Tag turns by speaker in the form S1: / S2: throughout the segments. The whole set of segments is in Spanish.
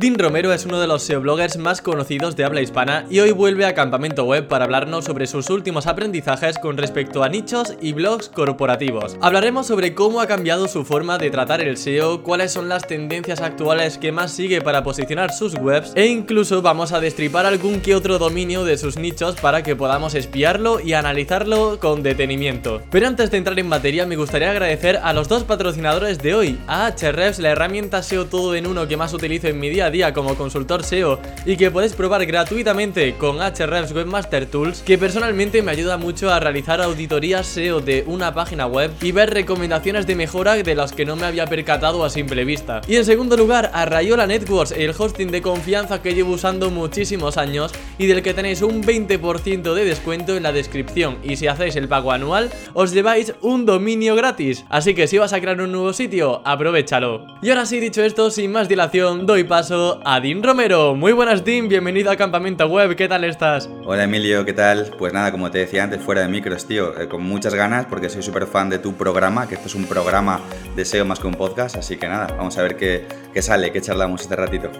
S1: Dean Romero es uno de los SEO bloggers más conocidos de habla hispana y hoy vuelve a Campamento Web para hablarnos sobre sus últimos aprendizajes con respecto a nichos y blogs corporativos. Hablaremos sobre cómo ha cambiado su forma de tratar el SEO, cuáles son las tendencias actuales que más sigue para posicionar sus webs e incluso vamos a destripar algún que otro dominio de sus nichos para que podamos espiarlo y analizarlo con detenimiento. Pero antes de entrar en materia me gustaría agradecer a los dos patrocinadores de hoy, a Ahrefs, la herramienta SEO todo en uno que más utilizo en mi día día como consultor SEO y que puedes probar gratuitamente con Ahrefs Webmaster Tools, que personalmente me ayuda mucho a realizar auditorías SEO de una página web y ver recomendaciones de mejora de las que no me había percatado a simple vista. Y en segundo lugar, a Rayola Networks, el hosting de confianza que llevo usando muchísimos años y del que tenéis un 20% de descuento en la descripción y si hacéis el pago anual os lleváis un dominio gratis. Así que si vas a crear un nuevo sitio, aprovechalo. Y ahora sí, dicho esto, sin más dilación, doy paso a Dean Romero. Muy buenas, Dean, bienvenido a Campamento Web, ¿qué tal estás?
S2: Hola Emilio, ¿qué tal? Pues nada, como te decía antes, fuera de micros, tío, eh, con muchas ganas porque soy súper fan de tu programa, que esto es un programa de SEO más que un podcast, así que nada, vamos a ver qué, qué sale, qué charlamos este ratito.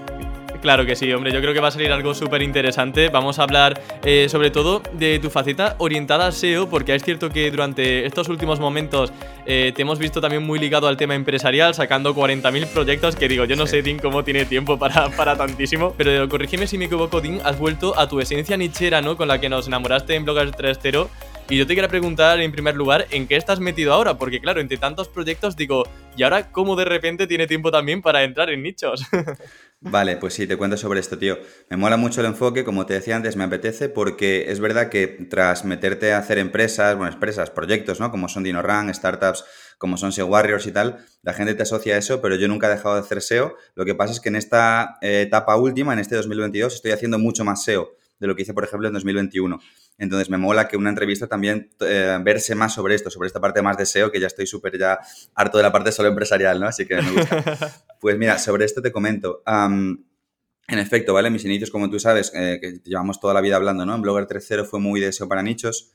S1: Claro que sí, hombre, yo creo que va a salir algo súper interesante. Vamos a hablar eh, sobre todo de tu faceta orientada a SEO, porque es cierto que durante estos últimos momentos eh, te hemos visto también muy ligado al tema empresarial, sacando 40.000 proyectos, que digo, yo no sé, Dean, cómo tiene tiempo para, para tantísimo, pero corrígeme si me equivoco, Dean, has vuelto a tu esencia nichera, ¿no? Con la que nos enamoraste en Blogger 3.0. Y yo te quería preguntar en primer lugar, ¿en qué estás metido ahora? Porque claro, entre tantos proyectos digo, ¿y ahora cómo de repente tiene tiempo también para entrar en nichos?
S2: Vale, pues sí, te cuento sobre esto, tío. Me mola mucho el enfoque, como te decía antes, me apetece porque es verdad que tras meterte a hacer empresas, bueno, empresas, proyectos, ¿no? Como son DinoRun, startups, como son SEO Warriors y tal, la gente te asocia a eso, pero yo nunca he dejado de hacer SEO. Lo que pasa es que en esta eh, etapa última, en este 2022, estoy haciendo mucho más SEO de lo que hice, por ejemplo, en 2021. Entonces me mola que una entrevista también eh, verse más sobre esto, sobre esta parte más de SEO, que ya estoy súper ya harto de la parte solo empresarial, ¿no? Así que me gusta. pues mira, sobre esto te comento. en efecto, ¿vale? Mis inicios, como tú sabes, eh, que llevamos toda la vida hablando, ¿no? En Blogger 3.0 fue muy de SEO para nichos.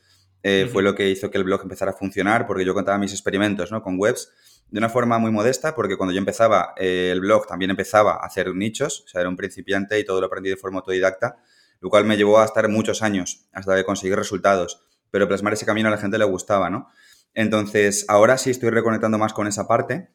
S2: Eh, fue lo que hizo que el blog empezara a funcionar, porque yo contaba mis experimentos, ¿no? Con webs de una forma muy modesta, porque cuando yo empezaba el blog también empezaba a hacer nichos, o sea, era un principiante y todo lo aprendí de forma autodidacta lo cual me llevó a estar muchos años hasta de conseguir resultados, pero plasmar ese camino a la gente le gustaba, ¿no? Entonces, ahora sí estoy reconectando más con esa parte,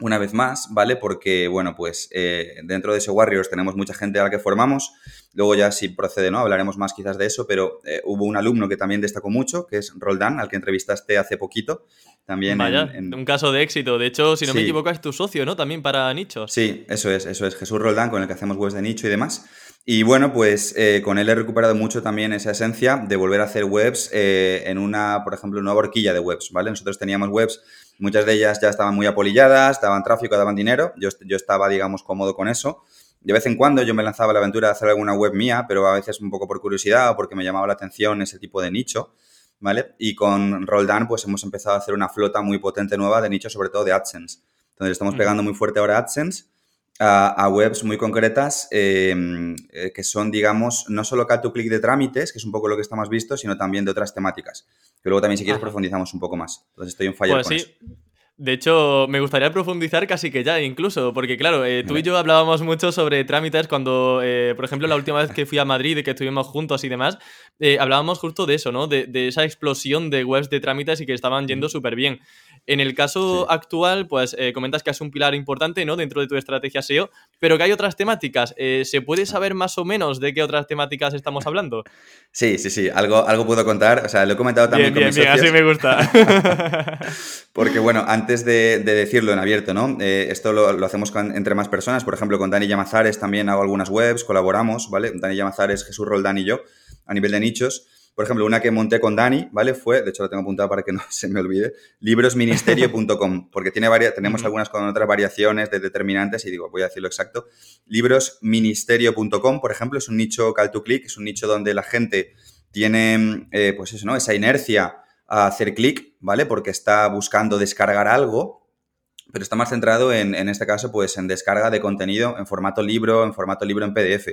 S2: una vez más, ¿vale? Porque, bueno, pues eh, dentro de ese Warriors tenemos mucha gente a la que formamos. Luego ya si procede, ¿no? Hablaremos más quizás de eso, pero eh, hubo un alumno que también destacó mucho, que es Roldán, al que entrevistaste hace poquito. También
S1: Vaya, en, un caso de éxito. De hecho, si no me equivoco, es tu socio, ¿no? También para nichos.
S2: Sí, eso es, eso es. Jesús Roldán, con el que hacemos webs de nicho y demás. Y bueno, pues eh, con él he recuperado mucho también esa esencia de volver a hacer webs eh, en una, por ejemplo, una horquilla de webs, ¿vale? Nosotros teníamos webs, muchas de ellas ya estaban muy apolilladas, daban tráfico, daban dinero, yo, yo estaba, digamos, cómodo con eso. De vez en cuando yo me lanzaba la aventura de hacer alguna web mía, pero a veces un poco por curiosidad o porque me llamaba la atención ese tipo de nicho, ¿vale? Y con Roldan, pues hemos empezado a hacer una flota muy potente nueva de nicho, sobre todo de AdSense. Entonces estamos pegando muy fuerte ahora AdSense a, webs muy concretas em, eh, que son, digamos, no solo call to click de trámites, que es un poco lo que estamos visto, sino también de otras temáticas. Que luego también, si quieres, profundizamos un poco más. Entonces estoy en fire pues
S1: sí. De hecho, me gustaría profundizar casi que ya, incluso, porque claro, eh, tú y yo hablábamos mucho sobre trámites cuando, eh, por ejemplo, la última vez que fui a Madrid y que estuvimos juntos y demás, hablábamos justo de eso, ¿no? De, de, esa explosión de webs de trámites y que estaban yendo súper bien. En el caso actual, pues eh, comentas que es un pilar importante ¿no? dentro de tu estrategia SEO, pero que hay otras temáticas. Eh, ¿Se puede saber más o menos de qué otras temáticas estamos hablando?
S2: Sí, sí, sí, algo, algo puedo contar. O sea, lo he comentado también
S1: bien,
S2: con
S1: bien, bien, así me gusta.
S2: Porque, bueno, antes de, decirlo en abierto, ¿no? Eh, esto lo, hacemos entre más personas. Por ejemplo, con Dani Llamazares también hago algunas webs, colaboramos, ¿vale? Dani Llamazares, Jesús Roldán y yo, a nivel de nichos. Por ejemplo, una que monté con Dani, ¿vale? Fue, de hecho lo tengo apuntado para que no se me olvide, librosministerio.com, porque tiene varias, tenemos algunas con otras variaciones de determinantes y digo, voy a decirlo exacto. Librosministerio.com, por ejemplo, es un nicho call to click, es un nicho donde la gente tiene, eh, pues eso, ¿no? Esa inercia a hacer clic, ¿vale? Porque está buscando descargar algo, pero está más centrado en, en este caso, pues en descarga de contenido en formato libro, en formato libro en PDF.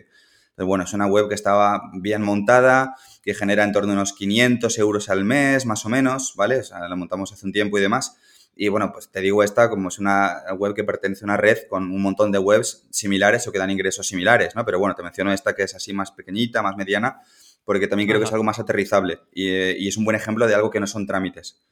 S2: Entonces, bueno, es una web que estaba bien montada, que genera en torno a unos 500 euros al mes, más o menos, ¿vale? O sea, la montamos hace un tiempo y demás. Y bueno, pues te digo esta como es una web que pertenece a una red con un montón de webs similares o que dan ingresos similares, ¿no? Pero bueno, te menciono esta que es así más pequeñita, más mediana, porque también creo que es algo más aterrizable y, eh, y es un buen ejemplo de algo que no son trámites.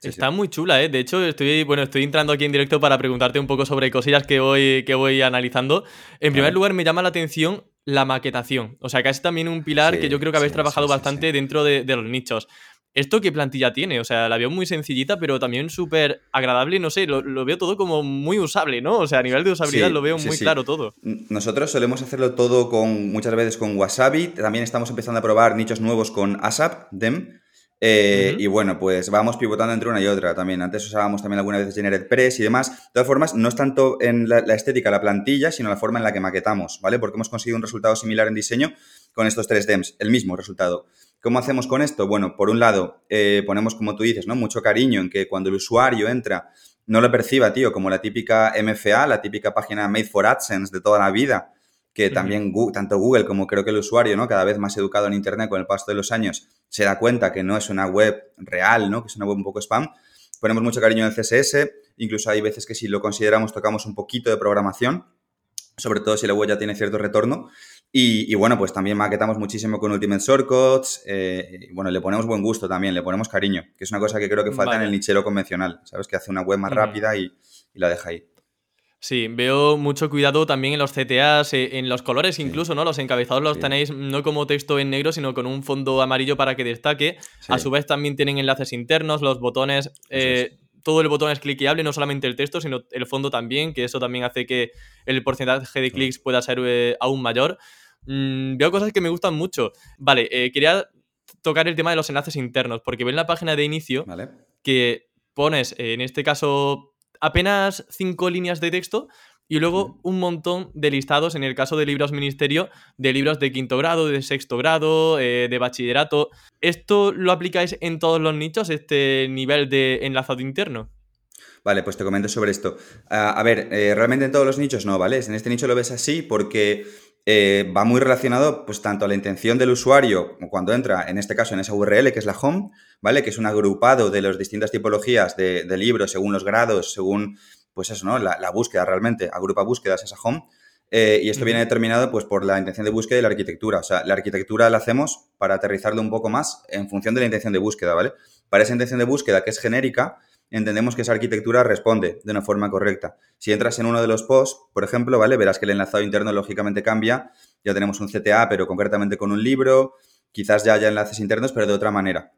S1: Está muy chula, ¿eh? De hecho, estoy, bueno, estoy entrando aquí en directo para preguntarte un poco sobre cosillas que voy, que voy analizando. En primer lugar, me llama la atención la maquetación. O sea, que es también un pilar que yo creo que habéis trabajado bastante dentro de, los nichos. ¿Esto qué plantilla tiene? O sea, la veo muy sencillita, pero también súper agradable. No sé, lo, veo todo como muy usable, ¿no? O sea, a nivel de usabilidad lo veo muy claro todo.
S2: Nosotros solemos hacerlo todo con muchas veces con Wasabi. También estamos empezando a probar nichos nuevos con ASAP, DEM. Eh, y bueno, pues vamos pivotando entre una y otra también. Antes usábamos también algunas veces GeneratePress y demás. De todas formas, no es tanto en la, estética, la plantilla, sino la forma en la que maquetamos, ¿vale? Porque hemos conseguido un resultado similar en diseño con estos tres DEMs, el mismo resultado. ¿Cómo hacemos con esto? Bueno, por un lado, eh, ponemos, como tú dices, ¿no? Mucho cariño en que cuando el usuario entra, no lo perciba, tío, como la típica MFA, la típica página Made for AdSense de toda la vida, que también tanto Google como creo que el usuario, ¿no? Cada vez más educado en Internet con el paso de los años, se da cuenta que no es una web real, ¿no? Que es una web un poco spam. Ponemos mucho cariño en el CSS, incluso hay veces que si lo consideramos tocamos un poquito de programación, sobre todo si la web ya tiene cierto retorno. Y, bueno, pues también maquetamos muchísimo con Ultimate Shortcuts. Eh, y bueno, le ponemos buen gusto también, le ponemos cariño, que es una cosa que creo que falta en el nichero convencional, ¿sabes? Que hace una web más rápida y, y la deja ahí.
S1: Sí, veo mucho cuidado también en los CTAs, eh, en los colores incluso, ¿no? Los encabezados los tenéis no como texto en negro, sino con un fondo amarillo para que destaque. A su vez también tienen enlaces internos, los botones, eh, todo el botón es cliqueable, no solamente el texto, sino el fondo también, que eso también hace que el porcentaje de clics pueda ser eh, aún mayor. Mm, veo cosas que me gustan mucho. Vale, quería tocar el tema de los enlaces internos, porque veo en la página de inicio que pones, en este caso, apenas cinco líneas de texto y luego un montón de listados, en el caso de libros ministerio, de libros de quinto grado, de sexto grado, eh, de bachillerato. ¿Esto lo aplicáis en todos los nichos, este nivel de enlazado interno?
S2: Vale, pues te comento sobre esto. Ah, a ver, eh, realmente en todos los nichos no, ¿vale? En este nicho lo ves así porque eh, va muy relacionado pues tanto a la intención del usuario cuando entra, en este caso en esa URL que es la home, ¿vale? Que es un agrupado de las distintas tipologías de, libros según los grados, según, pues eso, ¿no? La, búsqueda realmente, agrupa búsquedas esa home. Eh, y esto viene determinado pues por la intención de búsqueda y la arquitectura. O sea, la arquitectura la hacemos para aterrizarlo un poco más en función de la intención de búsqueda, ¿vale? Para esa intención de búsqueda que es genérica, entendemos que esa arquitectura responde de una forma correcta. Si entras en uno de los posts, por ejemplo, ¿vale? Verás que el enlazado interno lógicamente cambia. Ya tenemos un CTA, pero concretamente con un libro. Quizás ya haya enlaces internos, pero de otra manera.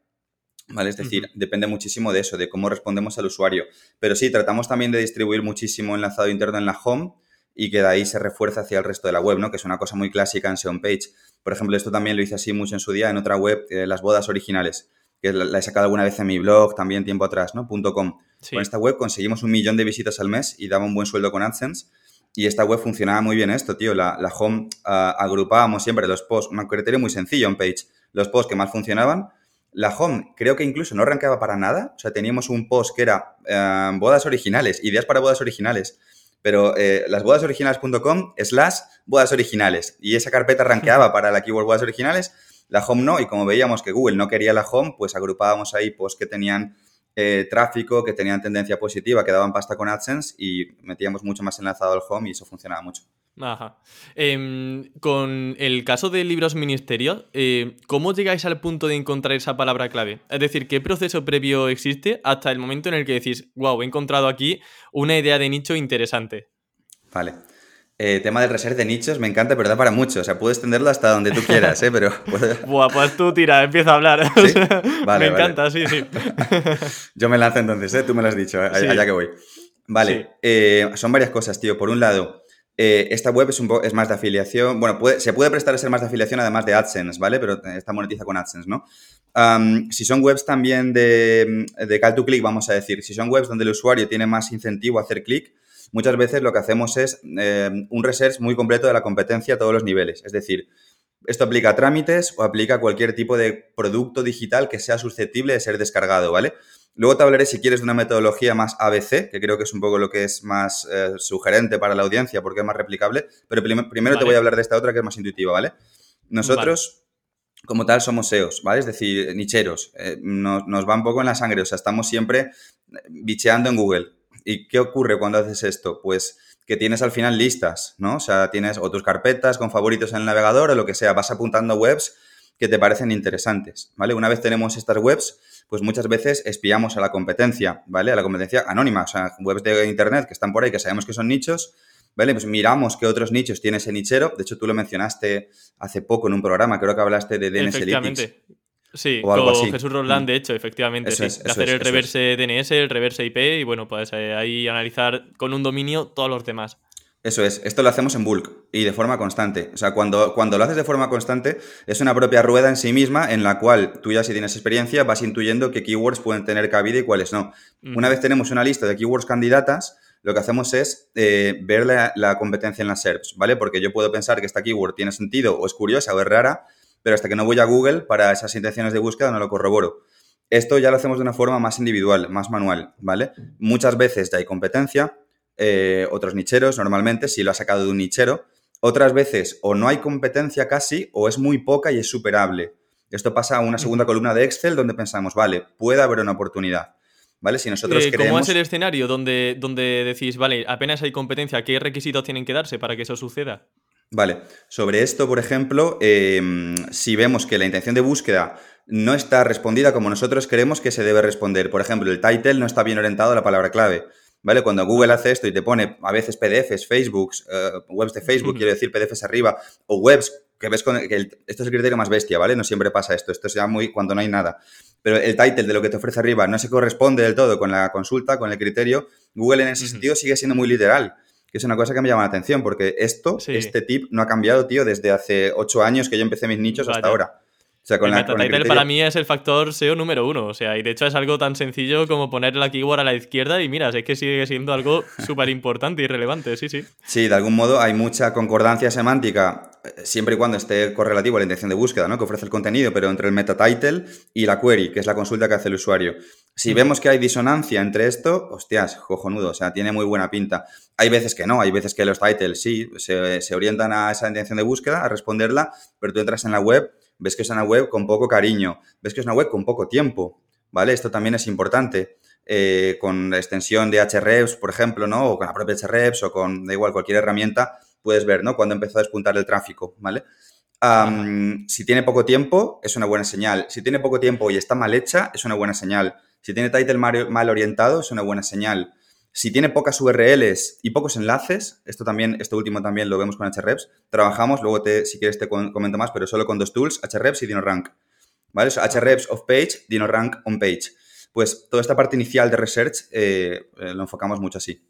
S2: ¿Vale? Es decir, depende muchísimo de eso, de cómo respondemos al usuario. Pero sí, tratamos también de distribuir muchísimo enlazado interno en la home y que de ahí se refuerza hacia el resto de la web, ¿no? Que es una cosa muy clásica en SEO Page. Por ejemplo, esto también lo hice así mucho en su día en otra web, eh, las bodas originales, que la, he sacado alguna vez en mi blog, también tiempo atrás, ¿no? .com. Con esta web conseguimos un millón de visitas al mes y daba un buen sueldo con AdSense. Y esta web funcionaba muy bien esto, tío. La, home ah, agrupábamos siempre los posts, un criterio muy sencillo en Page. Los posts que más funcionaban la home creo que incluso no arrancaba para nada. O sea, teníamos un post que era eh, bodas originales, ideas para bodas originales. Pero eh, las bodasoriginales.com slash bodas originales. Y esa carpeta arranqueaba para la keyword bodas originales. La home no. Y como veíamos que Google no quería la home, pues agrupábamos ahí posts que tenían eh, tráfico, que tenían tendencia positiva, que daban pasta con AdSense y metíamos mucho más enlazado al home y eso funcionaba mucho.
S1: Ajá. Em, con el caso de libros ministerios, eh, ¿cómo llegáis al punto de encontrar esa palabra clave? Es decir, ¿qué proceso previo existe hasta el momento en el que decís, wow, he encontrado aquí una idea de nicho interesante?
S2: Vale. Eh, tema del reset de nichos me encanta, pero da para mucho. O sea, puedes extenderlo hasta donde tú quieras, ¿eh? Pero...
S1: Buah, pues tú tira, empieza a hablar. me encanta, sí, sí.
S2: Yo me lanzo entonces, ¿eh? Tú me lo has dicho, allá que voy. Vale, eh, son varias cosas, tío. Por un lado, eh, esta web es, un es más de afiliación. Bueno, se puede prestar a ser más de afiliación además de AdSense, ¿vale? Pero está monetiza con AdSense, ¿no? si son webs también de, de call to click, vamos a decir, si son webs donde el usuario tiene más incentivo a hacer clic, muchas veces lo que hacemos es eh, un research muy completo de la competencia a todos los niveles. Es decir, esto aplica a trámites o aplica a cualquier tipo de producto digital que sea susceptible de ser descargado, ¿vale? Luego te hablaré, si quieres, de una metodología más ABC, que creo que es un poco lo que es más eh, sugerente para la audiencia porque es más replicable. Pero primero te voy a hablar de esta otra que es más intuitiva, ¿vale? Nosotros, como tal, somos SEOs, ¿vale? Es decir, nicheros. Eh, nos, nos, va un poco en la sangre, o sea, estamos siempre bicheando en Google. ¿Y qué ocurre cuando haces esto? Pues que tienes al final listas, ¿no? O sea, tienes o tus carpetas con favoritos en el navegador o lo que sea, vas apuntando webs que te parecen interesantes, ¿vale? Una vez tenemos estas webs, pues muchas veces espiamos a la competencia, ¿vale? A la competencia anónima, o sea, webs de internet que están por ahí, que sabemos que son nichos, ¿vale? Pues miramos qué otros nichos tiene ese nichero. De hecho, tú lo mencionaste hace poco en un programa, creo que hablaste de DNS Efectivamente.
S1: Sí, con Jesús Roland, mm. de hecho, efectivamente. sí. de hacer el reverse DNS, el reverse IP y bueno, pues eh, ahí analizar con un dominio todos los demás.
S2: Eso es, esto lo hacemos en bulk y de forma constante. O sea, cuando, cuando lo haces de forma constante, es una propia rueda en sí misma en la cual tú ya si tienes experiencia vas intuyendo qué keywords pueden tener cabida y cuáles no. Una vez tenemos una lista de keywords candidatas, lo que hacemos es eh, ver la, competencia en las SERPs, ¿vale? Porque yo puedo pensar que esta keyword tiene sentido o es curiosa o es rara, pero hasta que no voy a Google para esas intenciones de búsqueda no lo corroboro. Esto ya lo hacemos de una forma más individual, más manual, ¿vale? Muchas veces ya hay competencia, eh, otros nicheros normalmente, si lo ha sacado de un nichero. Otras veces o no hay competencia casi o es muy poca y es superable. Esto pasa a una segunda columna de Excel donde pensamos, vale, puede haber una oportunidad. ¿Vale? Si nosotros
S1: eh, ¿Cómo es el escenario donde, donde decís, vale, apenas hay competencia, qué requisitos tienen que darse para que eso suceda?
S2: Vale, sobre esto, por ejemplo, em, si vemos que la intención de búsqueda no está respondida como nosotros queremos que se debe responder, por ejemplo, el title no está bien orientado a la palabra clave, ¿vale? Cuando Google hace esto y te pone a veces PDFs, Facebooks, eh, webs de Facebook, quiero decir PDFs arriba, o webs que ves con que esto es el criterio más bestia, ¿vale? No siempre pasa esto, esto se muy cuando no hay nada. Pero el title de lo que te ofrece arriba no se corresponde del todo con la consulta, con el criterio. Google en ese sentido sigue siendo muy literal, que es una cosa que me llama la atención, porque esto, este tip, no ha cambiado, tío, desde hace ocho años que yo empecé mis nichos hasta ahora
S1: el para mí es el factor SEO número uno. O sea, y de hecho es algo tan sencillo como poner la keyword a la izquierda y mira, es que sigue siendo algo súper importante y relevante, sí, sí.
S2: Sí, de algún modo hay mucha concordancia semántica, eh, siempre y cuando esté correlativo a la intención de búsqueda, ¿no? Que ofrece el contenido, pero entre el meta title y la query, que es la consulta que hace el usuario. Si vemos que hay disonancia entre esto, hostias, cojonudo, o sea, tiene muy buena pinta. Hay veces que no, hay veces que los titles sí se, se orientan a esa intención de búsqueda, a responderla, pero tú entras en la web ves que es una web con poco cariño, ves que es una web con poco tiempo, ¿vale? Esto también es importante. Eh, con la extensión de HREVs, por ejemplo, ¿no? O con la propia HREVs o con, da igual, cualquier herramienta, puedes ver, ¿no? Cuando empezó a despuntar el tráfico, ¿vale? si tiene poco tiempo, es una buena señal. Si tiene poco tiempo y está mal hecha, es una buena señal. Si tiene title mal orientado, es una buena señal. Si tiene pocas URLs y pocos enlaces, esto también, esto último también lo vemos con HREPS, trabajamos, luego te, si quieres te comento más, pero solo con dos tools, HREPS y DinoRank. ¿Vale? HREPS off page, DinoRank on page. Pues toda esta parte inicial de research eh, eh, lo enfocamos mucho así.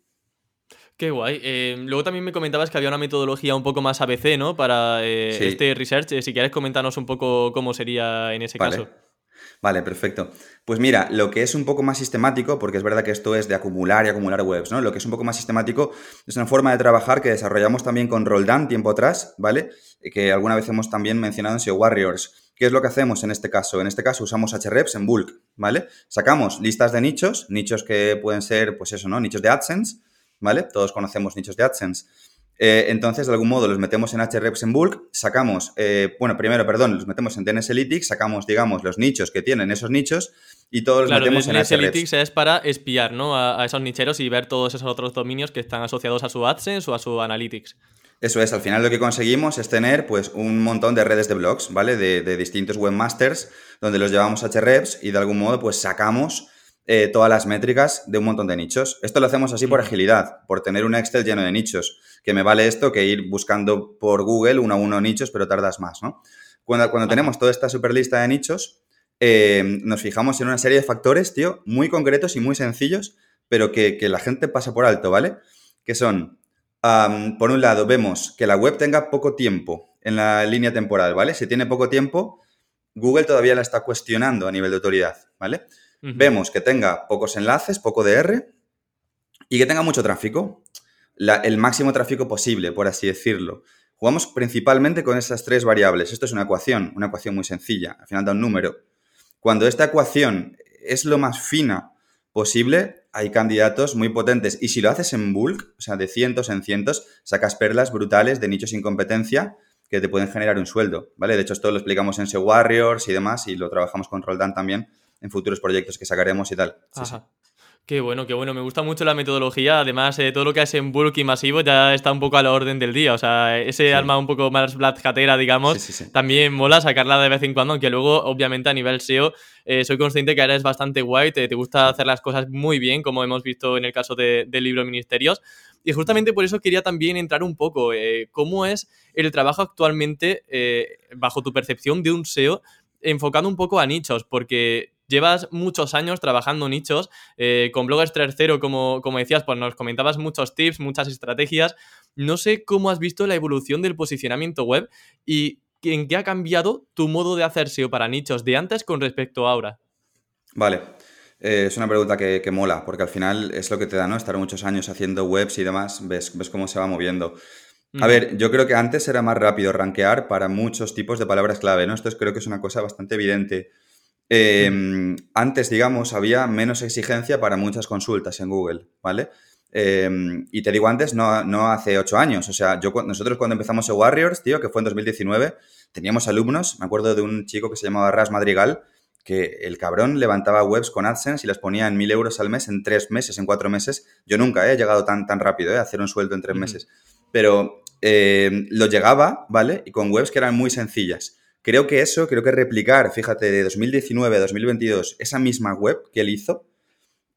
S1: Qué guay. Eh, luego también me comentabas que había una metodología un poco más ABC, ¿no? Para este research. si quieres comentarnos un poco cómo sería en ese caso.
S2: Vale, perfecto. Pues mira, lo que es un poco más sistemático, porque es verdad que esto es de acumular y acumular webs, ¿no? Lo que es un poco más sistemático es una forma de trabajar que desarrollamos también con Roldan tiempo atrás, ¿vale? Que alguna vez hemos también mencionado en SEO Warriors. ¿Qué es lo que hacemos en este caso? En este caso usamos HREPs en bulk, ¿vale? Sacamos listas de nichos, nichos que pueden ser, pues eso, ¿no? Nichos de AdSense, ¿vale? Todos conocemos nichos de AdSense. Eh, entonces, de algún modo, los metemos en HREPs en bulk, sacamos, eh, bueno, primero, perdón, los metemos en DNS Analytics, sacamos, digamos, los nichos que tienen esos nichos y todos los metemos en
S1: Analytics es para espiar, ¿no? A, esos nicheros y ver todos esos otros dominios que están asociados a su AdSense o a su Analytics.
S2: Eso es, al final lo que conseguimos es tener pues un montón de redes de blogs, ¿vale? De, distintos webmasters donde los llevamos a HREPs y de algún modo pues sacamos eh, todas las métricas de un montón de nichos. Esto lo hacemos así por agilidad, por tener un Excel lleno de nichos que me vale esto que ir buscando por Google uno a uno nichos, pero tardas más, ¿no? Cuando, cuando tenemos toda esta super lista de nichos, eh, nos fijamos en una serie de factores, tío, muy concretos y muy sencillos, pero que, la gente pasa por alto, ¿vale? Que son, por un lado, vemos que la web tenga poco tiempo en la línea temporal, ¿vale? Si tiene poco tiempo, Google todavía la está cuestionando a nivel de autoridad, ¿vale? Vemos que tenga pocos enlaces, poco DR y que tenga mucho tráfico el máximo tráfico posible, por así decirlo. Jugamos principalmente con esas tres variables. Esto es una ecuación, una ecuación muy sencilla. Al final da un número. Cuando esta ecuación es lo más fina posible, hay candidatos muy potentes. Y si lo haces en bulk, o sea, de cientos en cientos, sacas perlas brutales de nichos sin competencia que te pueden generar un sueldo, ¿vale? De hecho, esto lo explicamos en SEO Warriors y demás, y lo trabajamos con Roldán también en futuros proyectos que sacaremos y tal.
S1: Qué bueno, qué bueno. Me gusta mucho la metodología. Además, eh, todo lo que hace en bulk y masivo ya está un poco a la orden del día. O sea, ese alma un poco más black hatera, digamos, también mola sacarla de vez en cuando, aunque luego, obviamente, a nivel SEO, eh, soy consciente que eres bastante guay, te, gusta hacer las cosas muy bien, como hemos visto en el caso del libro Ministerios. Y justamente por eso quería también entrar un poco, eh, ¿cómo es el trabajo actualmente, bajo tu percepción, de un SEO enfocando un poco a nichos? Porque llevas muchos años trabajando nichos, eh, con Bloggers 3.0, como, como decías, pues nos comentabas muchos tips, muchas estrategias. No sé cómo has visto la evolución del posicionamiento web y en qué ha cambiado tu modo de hacer SEO para nichos de antes con respecto a ahora.
S2: Vale. Eh, es una pregunta que, mola, porque al final es lo que te da, ¿no? Estar muchos años haciendo webs y demás, ves, ves cómo se va moviendo. A ver, yo creo que antes era más rápido rankear para muchos tipos de palabras clave, ¿no? Esto creo que es una cosa bastante evidente. Em, antes, digamos, había menos exigencia para muchas consultas en Google, ¿vale? Em, y te digo antes, no, no, hace ocho años. O sea, yo, nosotros cuando empezamos en Warriors, tío, que fue en 2019, teníamos alumnos, me acuerdo de un chico que se llamaba Ras Madrigal, que el cabrón levantaba webs con AdSense y las ponía en mil euros al mes en tres meses, en cuatro meses. Yo nunca he llegado tan, tan rápido ¿eh? a hacer un sueldo en tres meses. Pero eh, lo llegaba, ¿vale? Y con webs que eran muy sencillas. Creo que eso, creo que replicar, fíjate, de 2019 a 2022, esa misma web que él hizo,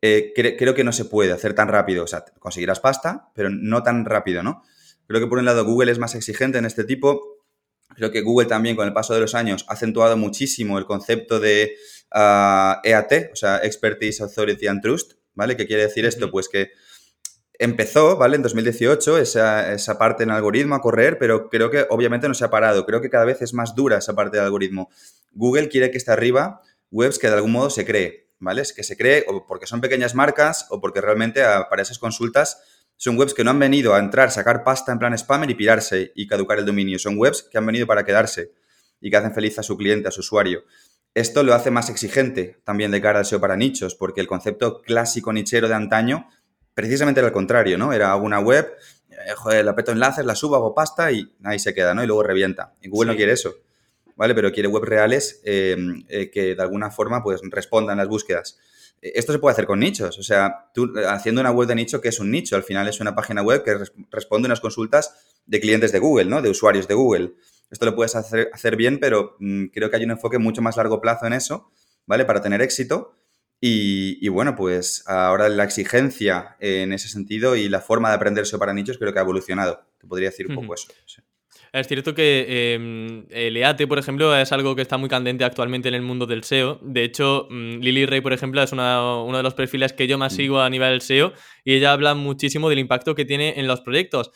S2: eh, creo que no se puede hacer tan rápido. O sea, conseguirás pasta, pero no tan rápido, ¿no? Creo que por un lado Google es más exigente en este tipo. Creo que Google también con el paso de los años ha acentuado muchísimo el concepto de ah, EAT, o sea, Expertise, Authority and Trust, ¿vale? ¿Qué quiere decir esto? Pues que empezó, ¿vale? En 2018 esa, esa, parte en algoritmo a correr, pero creo que obviamente no se ha parado. Creo que cada vez es más dura esa parte del algoritmo. Google quiere que esté arriba webs que de algún modo se cree, ¿vale? Es que se cree o porque son pequeñas marcas o porque realmente para esas consultas son webs que no han venido a entrar, sacar pasta en plan spammer y pirarse y caducar el dominio. Son webs que han venido para quedarse y que hacen feliz a su cliente, a su usuario. Esto lo hace más exigente también de cara al SEO para nichos, porque el concepto clásico nichero de antaño precisamente era al contrario, ¿no? Era una web, eh, joder, la peto enlaces, la subo, hago pasta y ahí se queda, ¿no? Y luego revienta. Y Google no quiere eso, ¿vale? Pero quiere webs reales em, eh, que de alguna forma pues respondan las búsquedas. Eh, esto se puede hacer con nichos, o sea, tú haciendo una web de nicho, que es un nicho? Al final es una página web que responde a unas consultas de clientes de Google, ¿no? De usuarios de Google. Esto lo puedes hacer, hacer bien, pero mm, creo que hay un enfoque mucho más largo plazo en eso, ¿vale? Para tener éxito y, bueno, pues ahora la exigencia en ese sentido y la forma de aprenderse para nichos creo que ha evolucionado. Te podría decir un poco eso.
S1: Es cierto que em, el EAT, por ejemplo, es algo que está muy candente actualmente en el mundo del SEO. De hecho, mm, Lily Ray, por ejemplo, es uno de los perfiles que yo más mm. sigo a nivel SEO y ella habla muchísimo del impacto que tiene en los proyectos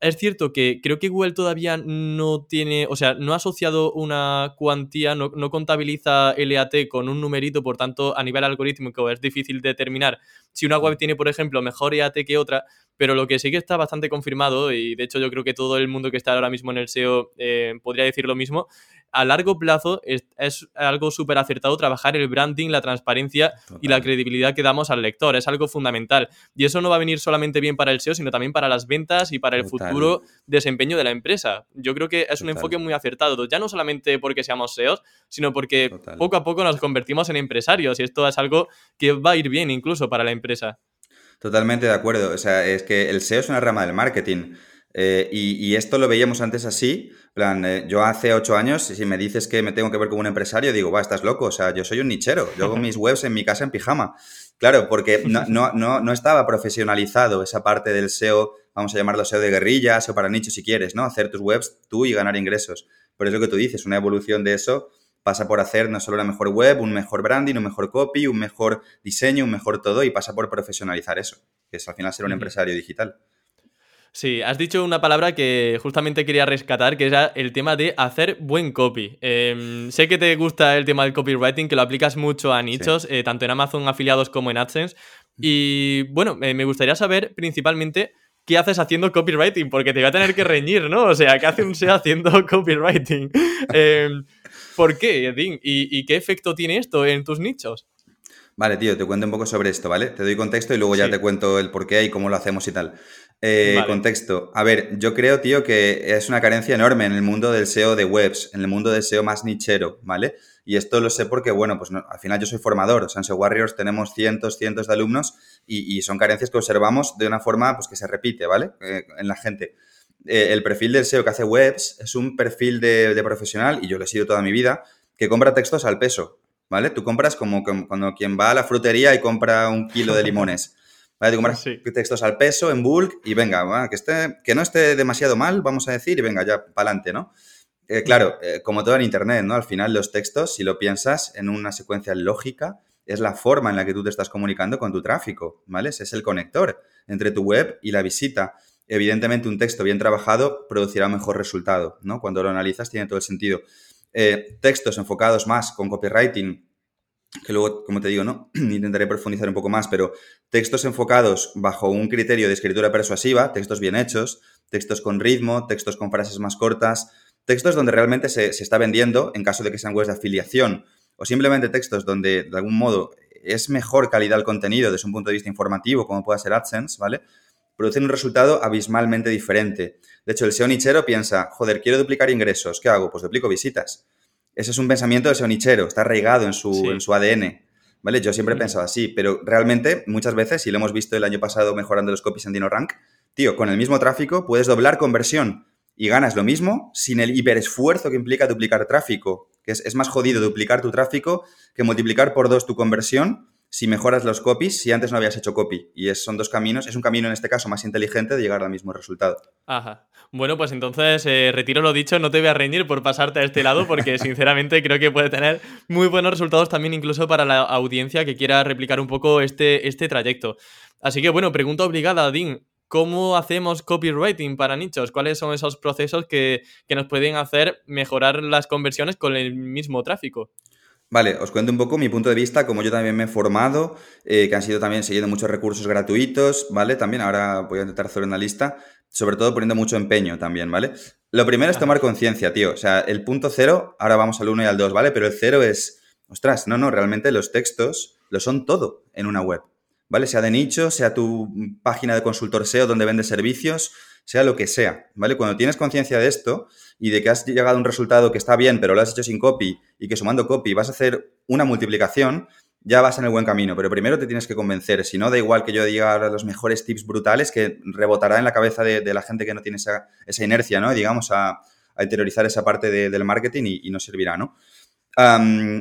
S1: es cierto que creo que Google todavía no tiene, o sea, no ha asociado una cuantía, no, contabiliza LAT con un numerito, por tanto, a nivel algorítmico es difícil determinar si una web tiene, por ejemplo, mejor EAT que otra, pero lo que sí que está bastante confirmado, y de hecho yo creo que todo el mundo que está ahora mismo en el SEO eh, podría decir lo mismo, a largo plazo es, algo súper acertado trabajar el branding, la transparencia y la credibilidad que damos al lector. Es algo fundamental. Y eso no va a venir solamente bien para el SEO, sino también para las ventas y para el futuro desempeño de la empresa. Yo creo que es un enfoque muy acertado, ya no solamente porque seamos SEOs, sino porque poco a poco nos convertimos en empresarios y esto es algo que va a ir bien incluso para la empresa.
S2: Totalmente de acuerdo. O sea, es que el SEO es una rama del marketing. Eh, y, esto lo veíamos antes así, plan, eh, yo hace ocho años, si me dices que me tengo que ver como un empresario, digo, va, estás loco, o sea, yo soy un nichero, yo hago mis webs en mi casa en pijama. Claro, porque no, no, no, no estaba profesionalizado esa parte del SEO, vamos a llamarlo SEO de guerrilla, SEO para nicho si quieres, ¿no? Hacer tus webs tú y ganar ingresos. Por eso que tú dices, una evolución de eso pasa por hacer no solo una mejor web, un mejor branding, un mejor copy, un mejor diseño, un mejor todo, y pasa por profesionalizar eso, que es al final ser un empresario digital.
S1: Sí, has dicho una palabra que justamente quería rescatar, que era el tema de hacer buen copy. Em, sé que te gusta el tema del copywriting, que lo aplicas mucho a nichos, eh, tanto en Amazon afiliados como en AdSense. Y bueno, me gustaría saber principalmente qué haces haciendo copywriting, porque te voy a tener que reñir, ¿no? O sea, ¿qué hace un SEO haciendo copywriting? Em, ¿Por qué, Edin? ¿Y, ¿Y qué efecto tiene esto en tus nichos?
S2: Vale, tío, te cuento un poco sobre esto, ¿vale? Te doy contexto y luego ya te cuento el por qué y cómo lo hacemos y tal. Eh, contexto. A ver, yo creo, tío, que es una carencia enorme en el mundo del SEO de webs, en el mundo del SEO más nichero, ¿vale? Y esto lo sé porque, bueno, pues al final yo soy formador. O sea, en SEO Warriors tenemos cientos, cientos de alumnos y, son carencias que observamos de una forma pues, que se repite, ¿vale? Eh, en la gente. Eh, el perfil del SEO que hace webs es un perfil de, de profesional, y yo lo he sido toda mi vida, que compra textos al peso. ¿Vale? Tú compras como, cuando quien va a la frutería y compra un kilo de limones. ¿Vale? Tú compras textos al peso, en bulk, y venga, que, esté, que no esté demasiado mal, vamos a decir, y venga, ya para adelante, ¿no? Eh, claro, eh, como todo en Internet, ¿no? Al final los textos, si lo piensas en una secuencia lógica, es la forma en la que tú te estás comunicando con tu tráfico, ¿vale? Ese es el conector entre tu web y la visita. Evidentemente, un texto bien trabajado producirá un mejor resultado, ¿no? Cuando lo analizas tiene todo el sentido. Eh, textos enfocados más con copywriting, que luego, como te digo, ¿no? intentaré profundizar un poco más, pero textos enfocados bajo un criterio de escritura persuasiva, textos bien hechos, textos con ritmo, textos con frases más cortas, textos donde realmente se, está vendiendo en caso de que sean webs de afiliación, o simplemente textos donde de algún modo es mejor calidad el contenido desde un punto de vista informativo, como pueda ser AdSense, ¿vale? Producen un resultado abismalmente diferente. De hecho, el SEO nichero piensa, joder, quiero duplicar ingresos, ¿qué hago? Pues duplico visitas. Ese es un pensamiento del SEO nichero, está arraigado en su, en su ADN. ¿Vale? Yo siempre he pensado así, pero realmente muchas veces, y lo hemos visto el año pasado mejorando los copies en DinoRank, tío, con el mismo tráfico puedes doblar conversión y ganas lo mismo sin el hiperesfuerzo que implica duplicar tráfico, que es, es más jodido duplicar tu tráfico que multiplicar por dos tu conversión si mejoras los copies si antes no habías hecho copy. Y es, son dos caminos, es un camino en este caso más inteligente de llegar al mismo resultado.
S1: Ajá. Bueno, pues entonces eh, retiro lo dicho, no te voy a reñir por pasarte a este lado porque sinceramente creo que puede tener muy buenos resultados también incluso para la audiencia que quiera replicar un poco este, este trayecto. Así que bueno, pregunta obligada, Dean. ¿Cómo hacemos copywriting para nichos? ¿Cuáles son esos procesos que, que nos pueden hacer mejorar las conversiones con el mismo tráfico?
S2: Vale, os cuento un poco mi punto de vista, como yo también me he formado, eh, que han sido también siguiendo muchos recursos gratuitos, ¿vale? También ahora voy a intentar hacer una lista, sobre todo poniendo mucho empeño también, ¿vale? Lo primero es tomar conciencia, tío. O sea, el punto cero, ahora vamos al uno y al dos, ¿vale? Pero el cero es, ostras, no, no, realmente los textos lo son todo en una web, ¿vale? Sea de nicho, sea tu página de consultor SEO donde vendes servicios, sea lo que sea, ¿vale? Cuando tienes conciencia de esto y de que has llegado a un resultado que está bien, pero lo has hecho sin copy y que sumando copy vas a hacer una multiplicación, ya vas en el buen camino. Pero primero te tienes que convencer. Si no, da igual que yo diga los mejores tips brutales que rebotará en la cabeza de, la gente que no tiene esa, inercia, ¿no? Digamos, a, interiorizar esa parte del marketing y, no servirá, ¿no?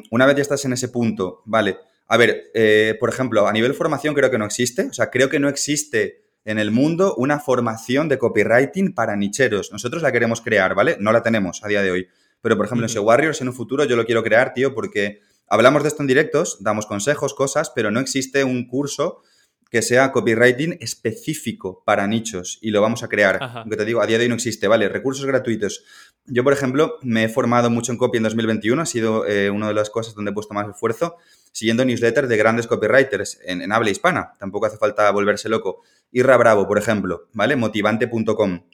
S2: una vez ya estás en ese punto, vale. A ver, eh, por ejemplo, a nivel formación creo que no existe. O sea, creo que no existe en el mundo una formación de copywriting para nicheros. Nosotros la queremos crear, ¿vale? No la tenemos a día de hoy. Pero, por ejemplo, en SEO Warriors en un futuro yo lo quiero crear, tío, porque hablamos de esto en directos, damos consejos, cosas, pero no existe un curso que sea copywriting específico para nichos y lo vamos a crear. Aunque te digo, a día de hoy no existe, ¿vale? Recursos gratuitos. Yo, por ejemplo, me he formado mucho en copy en 2021, ha sido eh, una de las cosas donde he puesto más esfuerzo, siguiendo newsletters de grandes copywriters en, habla hispana. Tampoco hace falta volverse loco. Irra Bravo, por ejemplo, ¿vale? Motivante.com.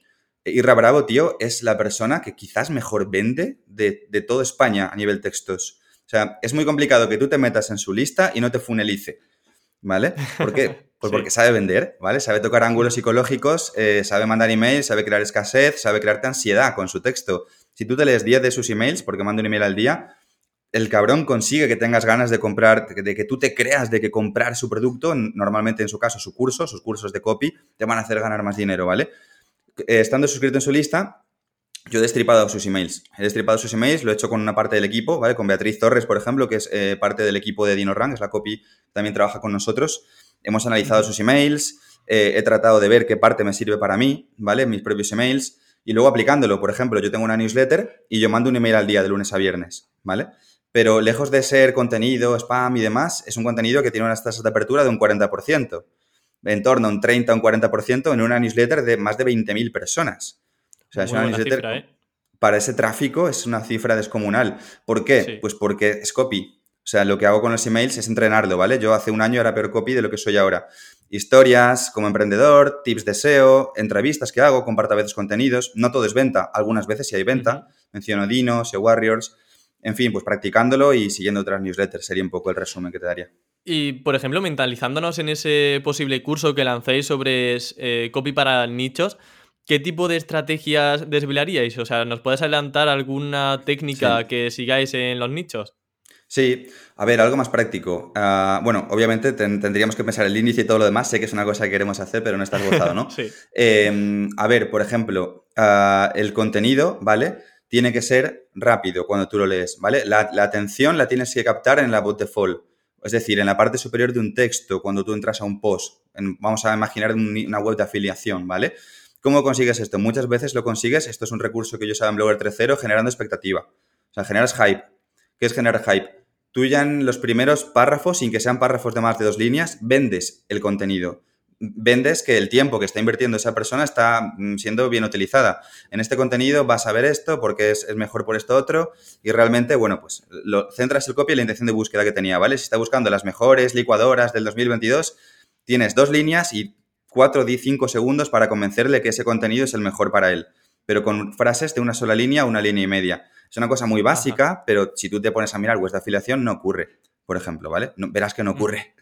S2: Irra Bravo, tío, es la persona que quizás mejor vende de, de toda España a nivel textos. O sea, es muy complicado que tú te metas en su lista y no te funelice. ¿vale? ¿Por qué? Pues porque sabe vender, ¿vale? Sabe tocar ángulos psicológicos, eh, sabe mandar emails, sabe crear escasez, sabe crearte ansiedad con su texto. Si tú te lees 10 de sus emails, porque manda un email al día, el cabrón consigue que tengas ganas de comprar, de que tú te creas de que comprar su producto, normalmente en su caso su curso, sus cursos de copy, te van a hacer ganar más dinero, ¿vale? Eh, estando suscrito en su lista, yo he destripado sus emails. He destripado sus emails, lo he hecho con una parte del equipo, ¿vale? Con Beatriz Torres, por ejemplo, que es eh, parte del equipo de DinoRank, es la copy, también trabaja con nosotros. Hemos analizado sus emails, eh, he tratado de ver qué parte me sirve para mí, ¿vale? Mis propios emails. Y luego aplicándolo, por ejemplo, yo tengo una newsletter y yo mando un email al día de lunes a viernes, ¿vale? Pero lejos de ser contenido, spam y demás, es un contenido que tiene unas tasas de apertura de un 40%, en torno a un 30 o un 40% en una newsletter de más de 20.000 personas. O sea, es una newsletter. ¿eh? Para ese tráfico es una cifra descomunal. ¿Por qué? Pues porque es copy. O sea, lo que hago con los emails es entrenarlo, ¿vale? Yo hace un año era peor copy de lo que soy ahora. Historias como emprendedor, tips de SEO, entrevistas que hago, comparto a veces contenidos. No todo es venta, algunas veces sí hay venta. Menciono Dino, SEO Warriors. En fin, pues practicándolo y siguiendo otras newsletters sería un poco el resumen que te daría.
S1: Y, por ejemplo, mentalizándonos en ese posible curso que lancéis sobre eh, copy para nichos, ¿qué tipo de estrategias desvelaríais? O sea, ¿nos puedes adelantar alguna técnica que sigáis en los nichos?
S2: Sí, a ver, algo más práctico. Ah, bueno, obviamente tendríamos que pensar el índice y todo lo demás. Sé que es una cosa que queremos hacer, pero no está esbozado, ¿no?
S1: sí.
S2: Em, a ver, por ejemplo, ah, el contenido, ¿vale? Tiene que ser rápido cuando tú lo lees, ¿vale? La, la atención la tienes que captar en la bot default. Es decir, en la parte superior de un texto, cuando tú entras a un post, vamos a imaginar una web de afiliación, ¿vale? ¿Cómo consigues esto? Muchas veces lo consigues, esto es un recurso que yo usaba en Blogger 3.0, generando expectativa. O sea, generas hype. ¿Qué es generar hype? Tú ya en los primeros párrafos, sin que sean párrafos de más de dos líneas, vendes el contenido vendes que el tiempo que está invirtiendo esa persona está mm, siendo bien utilizada. En este contenido vas a ver esto porque es, mejor por esto otro y realmente, bueno, pues lo, centras el copy en la intención de búsqueda que tenía, ¿vale? Si está buscando las mejores licuadoras del 2022, tienes dos líneas y cuatro, cinco segundos para convencerle que ese contenido es el mejor para él, pero con frases de una sola línea, una línea y media. Es una cosa muy básica, pero si tú te pones a mirar webs de afiliación, no ocurre, por ejemplo, ¿vale? verás que no mm. ocurre.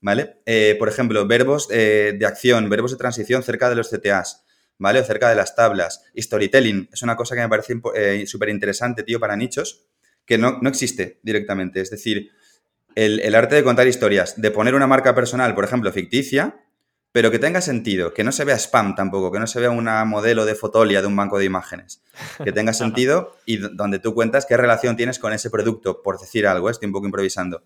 S2: ¿vale? Eh, por ejemplo, verbos eh, de acción, verbos de transición cerca de los CTAs, ¿vale? O cerca de las tablas. Storytelling es una cosa que me parece eh, súper interesante, tío, para nichos, que no, existe directamente. Es decir, el, arte de contar historias, de poner una marca personal, por ejemplo, ficticia, pero que tenga sentido, que no se vea spam tampoco, que no se vea una modelo de fotolia de un banco de imágenes, que tenga sentido y donde tú cuentas qué relación tienes con ese producto, por decir algo, estoy un poco improvisando.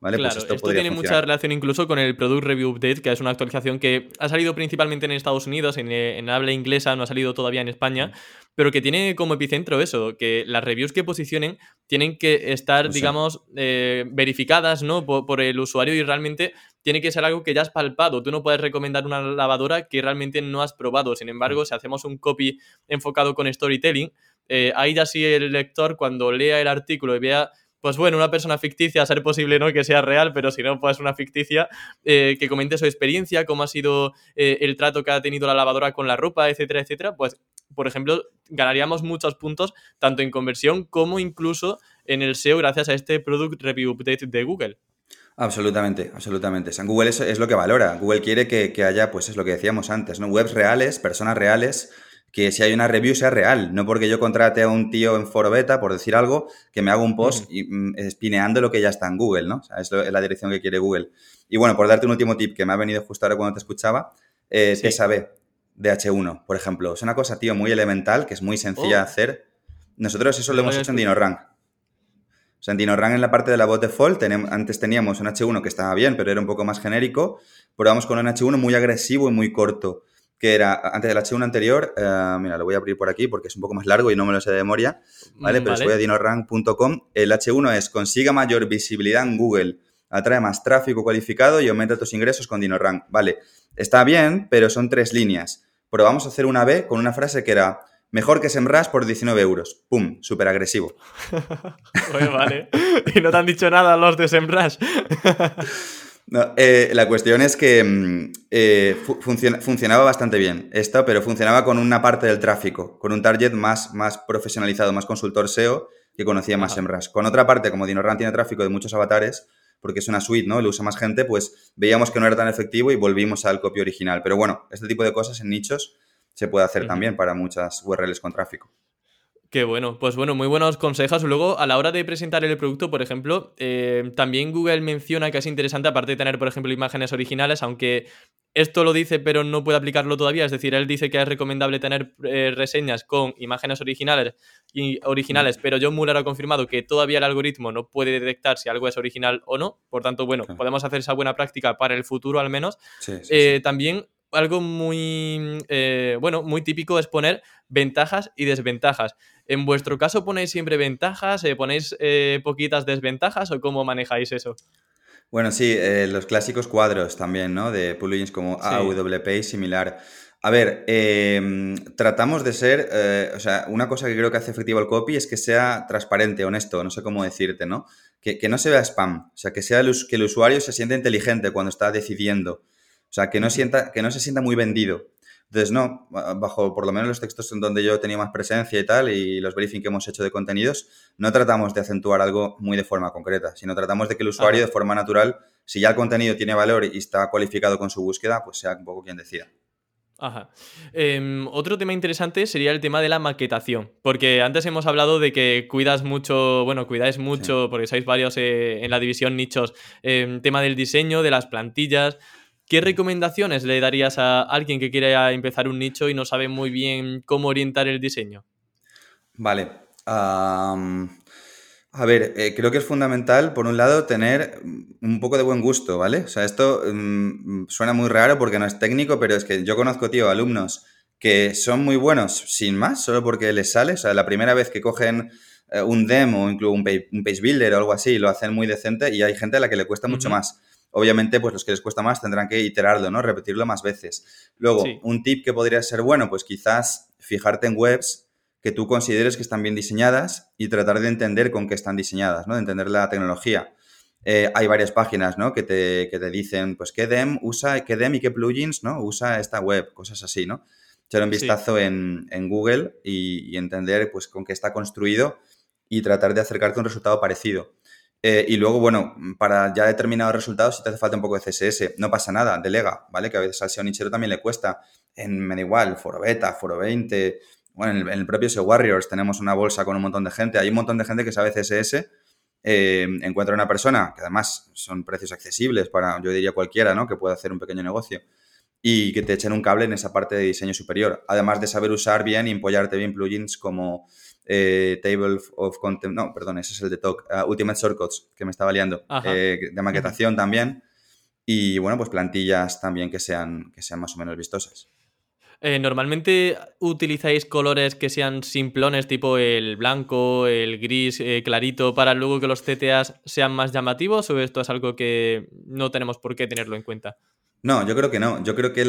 S2: Pues
S1: claro, esto, tiene mucha relación incluso con el Product Review Update, que es una actualización que ha salido principalmente en Estados Unidos, en, habla inglesa, no ha salido todavía en España, pero que tiene como epicentro eso, que las reviews que posicionen tienen que estar, digamos, eh, verificadas ¿no? Por, el usuario y realmente tiene que ser algo que ya has palpado. Tú no puedes recomendar una lavadora que realmente no has probado. Sin embargo, mm. si hacemos un copy enfocado con storytelling, eh, ahí ya sí el lector cuando lea el artículo y vea pues bueno, una persona ficticia, a ser posible no que sea real, pero si no, pues una ficticia, eh, que comente su experiencia, cómo ha sido eh, el trato que ha tenido la lavadora con la ropa, etcétera, etcétera, pues, por ejemplo, ganaríamos muchos puntos tanto en conversión como incluso en el SEO gracias a este Product Review Update de Google.
S2: Absolutamente, absolutamente. O Google es, lo que valora. Google quiere que, que, haya, pues es lo que decíamos antes, ¿no? Webs reales, personas reales que si hay una review sea real, no porque yo contrate a un tío en foro beta, por decir algo, que me haga un post y, mm, espineando lo que ya está en Google, ¿no? O sea, es, la dirección que quiere Google. Y bueno, por darte un último tip que me ha venido justo ahora cuando te escuchaba, eh, sí. TSAB de H1, por ejemplo. Es una cosa, tío, muy elemental, que es muy sencilla de oh. hacer. Nosotros eso lo hemos hecho en DinoRank. O sea, en DinoRank en la parte de la bot default, antes teníamos un H1 que estaba bien, pero era un poco más genérico. Probamos con un H1 muy agresivo y muy corto que era antes del H1 anterior, eh, mira, lo voy a abrir por aquí porque es un poco más largo y no me lo sé de memoria, ¿vale? Pero voy a dinorank.com. El H1 es consiga mayor visibilidad en Google, atrae más tráfico cualificado y aumenta tus ingresos con DinoRank. Vale, está bien, pero son tres líneas. Pero vamos a hacer una B con una frase que era mejor que Semrush por 19 euros. ¡Pum! Súper agresivo.
S1: vale. y no te han dicho nada los de Semrush.
S2: Eh, la cuestión es que mm, eh, funcionaba bastante bien esto, pero funcionaba con una parte del tráfico, con un target más, más profesionalizado, más consultor SEO que conocía más SEMrush. Con otra parte, como DinoRan tiene tráfico de muchos avatares, porque es una suite, ¿no? Lo usa más gente, pues veíamos que no era tan efectivo y volvimos al copy original. Pero bueno, este tipo de cosas en nichos se puede hacer también para muchas URLs con tráfico.
S1: Qué bueno, pues bueno, muy buenos consejos. Luego, a la hora de presentar el producto, por ejemplo, eh, también Google menciona que es interesante, aparte de tener, por ejemplo, imágenes originales, aunque esto lo dice, pero no puede aplicarlo todavía. Es decir, él dice que es recomendable tener eh, reseñas con imágenes originales, y, originales, pero John Muller ha confirmado que todavía el algoritmo no puede detectar si algo es original o no. Por tanto, bueno, podemos hacer esa buena práctica para el futuro al menos. Eh, también algo muy, bueno, muy típico es poner ventajas y desventajas. ¿En vuestro caso ponéis siempre ventajas? Eh, ¿Ponéis eh, poquitas desventajas o cómo manejáis eso?
S2: Bueno, sí, eh, los clásicos cuadros también, ¿no? De plugins como AWP y similar. A ver, em, tratamos de ser, o sea, una cosa que creo que hace efectivo el copy es que sea transparente, honesto, no sé cómo decirte, ¿no? Que, no se vea spam, o sea, que, sea que el usuario se sienta inteligente cuando está decidiendo, o sea, que no, sienta, que no se sienta muy vendido. Entonces, no, bajo por lo menos los textos en donde yo tenía más presencia y tal, y los briefing que hemos hecho de contenidos, no tratamos de acentuar algo muy de forma concreta, sino tratamos de que el usuario, de forma natural, si ya el contenido tiene valor y está cualificado con su búsqueda, pues sea un poco quien decida.
S1: Ajá. Em, otro tema interesante sería el tema de la maquetación, porque antes hemos hablado de que cuidas mucho, bueno, cuidáis mucho, porque sois varios eh, en la división nichos, eh, tema del diseño, de las plantillas. ¿Qué recomendaciones le darías a alguien que quiere empezar un nicho y no sabe muy bien cómo orientar el diseño?
S2: Vale. A ver, eh, creo que es fundamental, por un lado, tener un poco de buen gusto, ¿vale? O sea, esto mm, suena muy raro porque no es técnico, pero es que yo conozco, tío, alumnos que son muy buenos sin más, solo porque les sale. O sea, la primera vez que cogen eh, un demo o incluso un, page, builder o algo así, lo hacen muy decente y hay gente a la que le cuesta mucho más. Obviamente, pues los que les cuesta más tendrán que iterarlo, ¿no? Repetirlo más veces. Luego, un tip que podría ser bueno, pues quizás fijarte en webs que tú consideres que están bien diseñadas y tratar de entender con qué están diseñadas, ¿no? De entender la tecnología. Eh, hay varias páginas, ¿no? Que te, te, dicen, pues, qué DEM usa, qué DEM y qué plugins, ¿no? Usa esta web, cosas así, ¿no? Echar un vistazo en, Google y, entender, pues, con qué está construido y tratar de acercarte a un resultado parecido. Eh, y luego, bueno, para ya determinados resultados, si te hace falta un poco de CSS, no pasa nada, delega, ¿vale? Que a veces al SEO nichero también le cuesta. En, me da igual, Foro Beta, Foro 20, bueno, en el, propio SEO Warriors tenemos una bolsa con un montón de gente. Hay un montón de gente que sabe CSS. Eh, encuentra una persona, que además son precios accesibles para, yo diría cualquiera, ¿no? Que pueda hacer un pequeño negocio y que te echen un cable en esa parte de diseño superior. Además de saber usar bien y empollarte bien plugins como eh, Table of Content, no, perdón, ese es el de Talk, uh, Ultimate Shortcuts, que me estaba liando, eh, de maquetación también. Y bueno, pues plantillas también que sean, que sean más o menos vistosas.
S1: Eh, ¿Normalmente utilizáis colores que sean simplones, tipo el blanco, el gris eh, clarito, para luego que los CTAs sean más llamativos o esto es algo que no tenemos por qué tenerlo en cuenta?
S2: No, yo creo que no. Yo creo que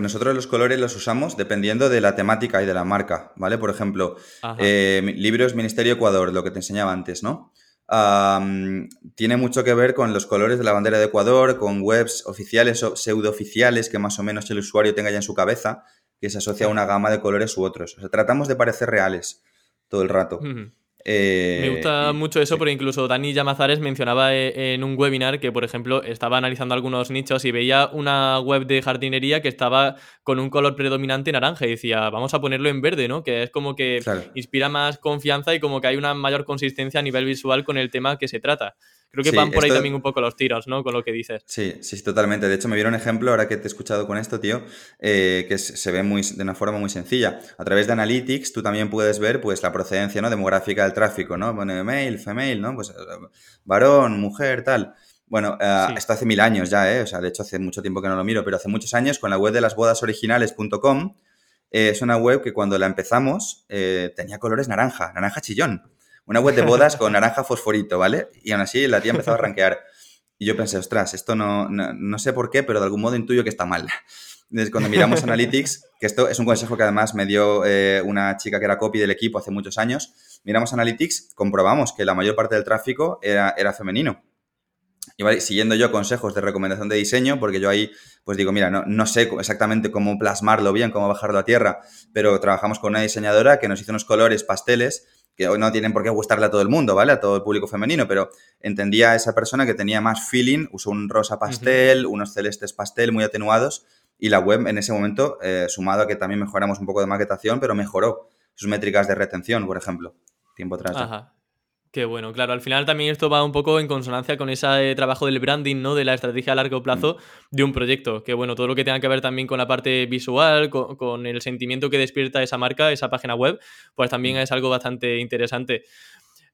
S2: nosotros los colores los usamos dependiendo de la temática y de la marca, ¿vale? Por ejemplo, eh, libros Ministerio Ecuador, lo que te enseñaba antes, ¿no? tiene mucho que ver con los colores de la bandera de Ecuador, con webs oficiales o pseudo oficiales que más o menos el usuario tenga ya en su cabeza que se asocia a una gama de colores u otros. O sea, tratamos de parecer reales todo el rato.
S1: Eh, Me gusta mucho eso, porque incluso Dani Llamazares mencionaba eh, en un webinar que, por ejemplo, estaba analizando algunos nichos y veía una web de jardinería que estaba con un color predominante naranja y decía, vamos a ponerlo en verde, ¿no? Que es como que inspira más confianza y como que hay una mayor consistencia a nivel visual con el tema que se trata. Creo que van por ahí también un poco los tiros, ¿no? Con lo que dices.
S2: Sí, sí, totalmente. De hecho, me viene un ejemplo, ahora que te he escuchado con esto, tío, eh, que se ve muy, de una forma muy sencilla. A través de Analytics, tú también puedes ver, pues, la procedencia, ¿no? Demográfica del tráfico, ¿no? Bueno, male, female, ¿no? Pues, varón, mujer, tal. Bueno, eh, esto hace mil años ya, ¿eh? O sea, de hecho, hace mucho tiempo que no lo miro, pero hace muchos años con la web de las bodas eh, es una web que cuando la empezamos tenía colores naranja, naranja chillón una web de bodas con naranja fosforito, ¿vale? Y aún así la tía empezó a rankear. Y yo pensé, ostras, esto no, no, sé por qué, pero de algún modo intuyo que está mal. Desde cuando miramos Analytics, que esto es un consejo que además me dio eh, una chica que era copy del equipo hace muchos años, miramos Analytics, comprobamos que la mayor parte del tráfico era, era femenino. Y siguiendo yo consejos de recomendación de diseño, porque yo ahí, pues digo, mira, no, no sé exactamente cómo plasmarlo bien, cómo bajarlo a tierra, pero trabajamos con una diseñadora que nos hizo unos colores pasteles que hoy no tienen por qué gustarle a todo el mundo, ¿vale? A todo el público femenino, pero entendía a esa persona que tenía más feeling, usó un rosa pastel, unos celestes pastel muy atenuados y la web en ese momento, eh, sumado a que también mejoramos un poco de maquetación, pero mejoró sus métricas de retención, por ejemplo, tiempo atrás.
S1: Ajá. Qué bueno, claro, al final también esto va un poco en consonancia con ese trabajo del branding, ¿no? De la estrategia a largo plazo de un proyecto. Que bueno, todo lo que tenga que ver también con la parte visual, con, el sentimiento que despierta esa marca, esa página web, pues también mm. es algo bastante interesante.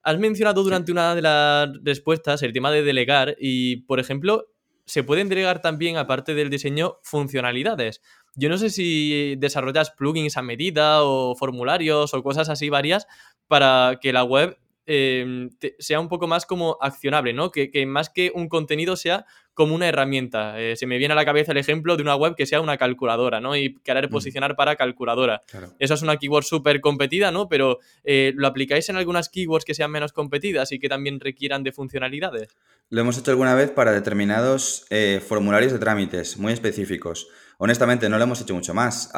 S1: Has mencionado durante una de las respuestas el tema de delegar y, por ejemplo, se pueden delegar también, aparte del diseño, funcionalidades. Yo no sé si desarrollas plugins a medida o formularios o cosas así varias para que la web Em, sea un poco más como accionable, ¿no? Que, más que un contenido sea como una herramienta. Eh, se me viene a la cabeza el ejemplo de una web que sea una calculadora, ¿no? Y querer posicionar para calculadora. Eso es una keyword súper competida, ¿no? Pero eh, ¿lo aplicáis en algunas keywords que sean menos competidas y que también requieran de funcionalidades?
S2: Lo hemos hecho alguna vez para determinados eh, formularios de trámites muy específicos. honestamente no lo hemos hecho mucho más.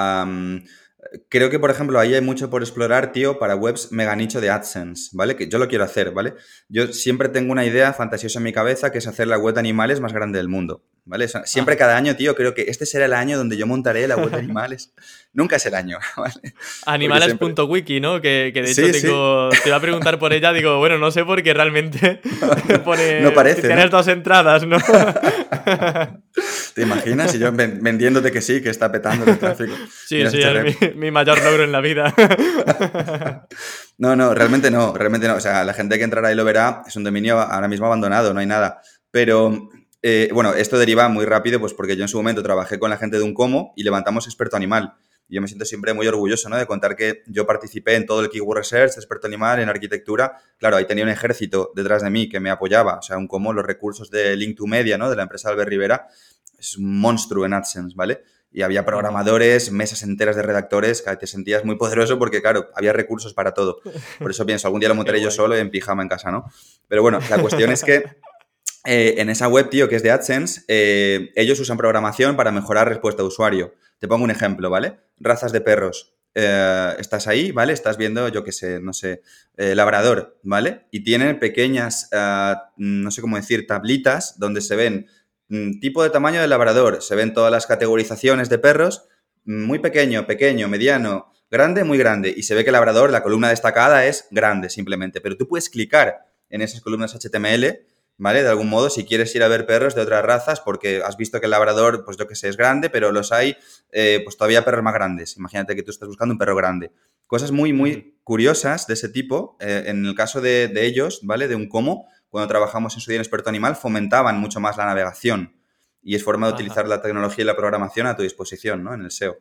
S2: Creo que, por ejemplo, ahí hay mucho por explorar, tío, para webs mega nicho de AdSense, ¿vale? Que yo lo quiero hacer, ¿vale? Yo siempre tengo una idea fantasiosa en mi cabeza que es hacer la web de animales más grande del mundo. ¿Vale? siempre ah. cada año, tío, creo que este será el año donde yo montaré la web de animales. Nunca es el año, ¿vale?
S1: Animales.wiki, ¿no? Que, de hecho te iba a preguntar por ella, digo, bueno, no sé por qué realmente pone...
S2: no parece,
S1: Tienes dos entradas, ¿no?
S2: ¿Te imaginas? Y yo vendiéndote que sí, que está petando el tráfico.
S1: Sí, sí, es mi, mayor logro en la vida.
S2: no, no, realmente no, realmente no. O sea, la gente que entrará y lo verá es un dominio ahora mismo abandonado, no hay nada. Pero eh, bueno, esto deriva muy rápido, pues porque yo en su momento trabajé con la gente de un como y levantamos experto animal. Y yo me siento siempre muy orgulloso ¿no? de contar que yo participé en todo el Keyword Research, experto animal, en arquitectura. Claro, ahí tenía un ejército detrás de mí que me apoyaba. O sea, un como los recursos de Link to Media, ¿no? De la empresa Albert Rivera, es un monstruo en AdSense, ¿vale? Y había programadores, mesas enteras de redactores, que te sentías muy poderoso porque, claro, había recursos para todo. Por eso pienso, algún día lo montaré yo solo en pijama en casa, ¿no? Pero bueno, la cuestión es que eh, en esa web, tío, que es de AdSense, eh, ellos usan programación para mejorar respuesta de usuario. Te pongo un ejemplo, ¿vale? Razas de perros. Eh, estás ahí, ¿vale? Estás viendo, yo qué sé, no sé, labrador, ¿vale? Y tienen pequeñas, no sé cómo decir, tablitas donde se ven mm, tipo de tamaño de labrador, se ven todas las categorizaciones de perros, mm, muy pequeño, pequeño, mediano, grande, muy grande. Y se ve que el labrador, la columna destacada es grande simplemente. Pero tú puedes clicar en esas columnas HTML ¿vale? De algún modo, si quieres ir a ver perros de otras razas, porque has visto que el labrador, pues yo que sé, es grande, pero los hay, eh, pues todavía perros más grandes. Imagínate que tú estás buscando un perro grande. Cosas muy, muy curiosas de ese tipo. Eh, en el caso de, ellos, ¿vale? De un como, cuando trabajamos en su día en experto animal, fomentaban mucho más la navegación. Y es forma de utilizar la tecnología y la programación a tu disposición, ¿no? En el SEO.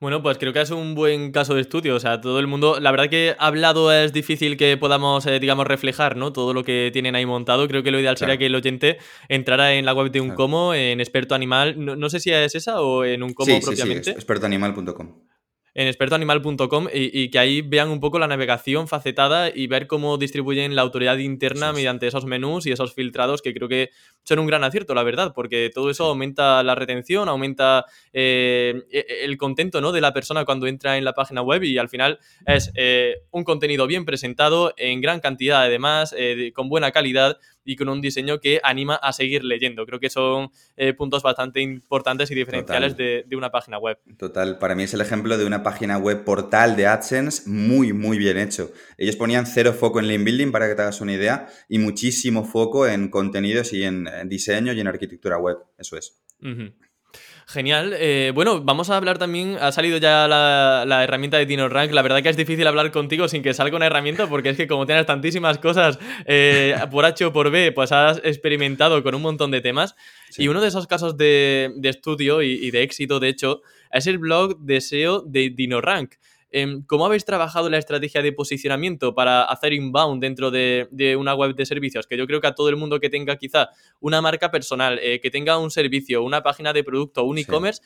S1: Bueno, pues creo que es un buen caso de estudio. O sea, todo el mundo. La verdad que hablado es difícil que podamos, eh, digamos, reflejar, ¿no? Todo lo que tienen ahí montado. Creo que lo ideal sería que el oyente entrara en la web de un como, en experto animal. No, sé si es esa o en un como propiamente. Sí, sí,
S2: expertoanimal.com
S1: en expertoanimal.com y, que ahí vean un poco la navegación facetada y ver cómo distribuyen la autoridad interna mediante esos menús y esos filtrados que creo que son un gran acierto, la verdad, porque todo eso aumenta la retención, aumenta eh, e, el contento ¿no? de la persona cuando entra en la página web y al final es eh, un contenido bien presentado en gran cantidad además, eh, con buena calidad y con un diseño que anima a seguir leyendo. Creo que son eh, puntos bastante importantes y diferenciales de, una página web.
S2: Total, para mí es el ejemplo de una página web portal de AdSense muy, muy bien hecho. Ellos ponían cero foco en link building, para que te hagas una idea, y muchísimo foco en contenidos y en, diseño y en arquitectura web. Eso es.
S1: Genial. Eh, bueno, vamos a hablar también. Ha salido ya la, herramienta de DinoRank. La verdad que es difícil hablar contigo sin que salga una herramienta, porque es que como tienes tantísimas cosas eh, por H o por B, pues has experimentado con un montón de temas. Y uno de esos casos de, estudio y, y, de éxito, de hecho, es el blog de SEO de DinoRank. Em, ¿Cómo habéis trabajado la estrategia de posicionamiento para hacer inbound dentro de, una web de servicios? Que yo creo que a todo el mundo que tenga quizá una marca personal, eh, que tenga un servicio, una página de producto, un e-commerce,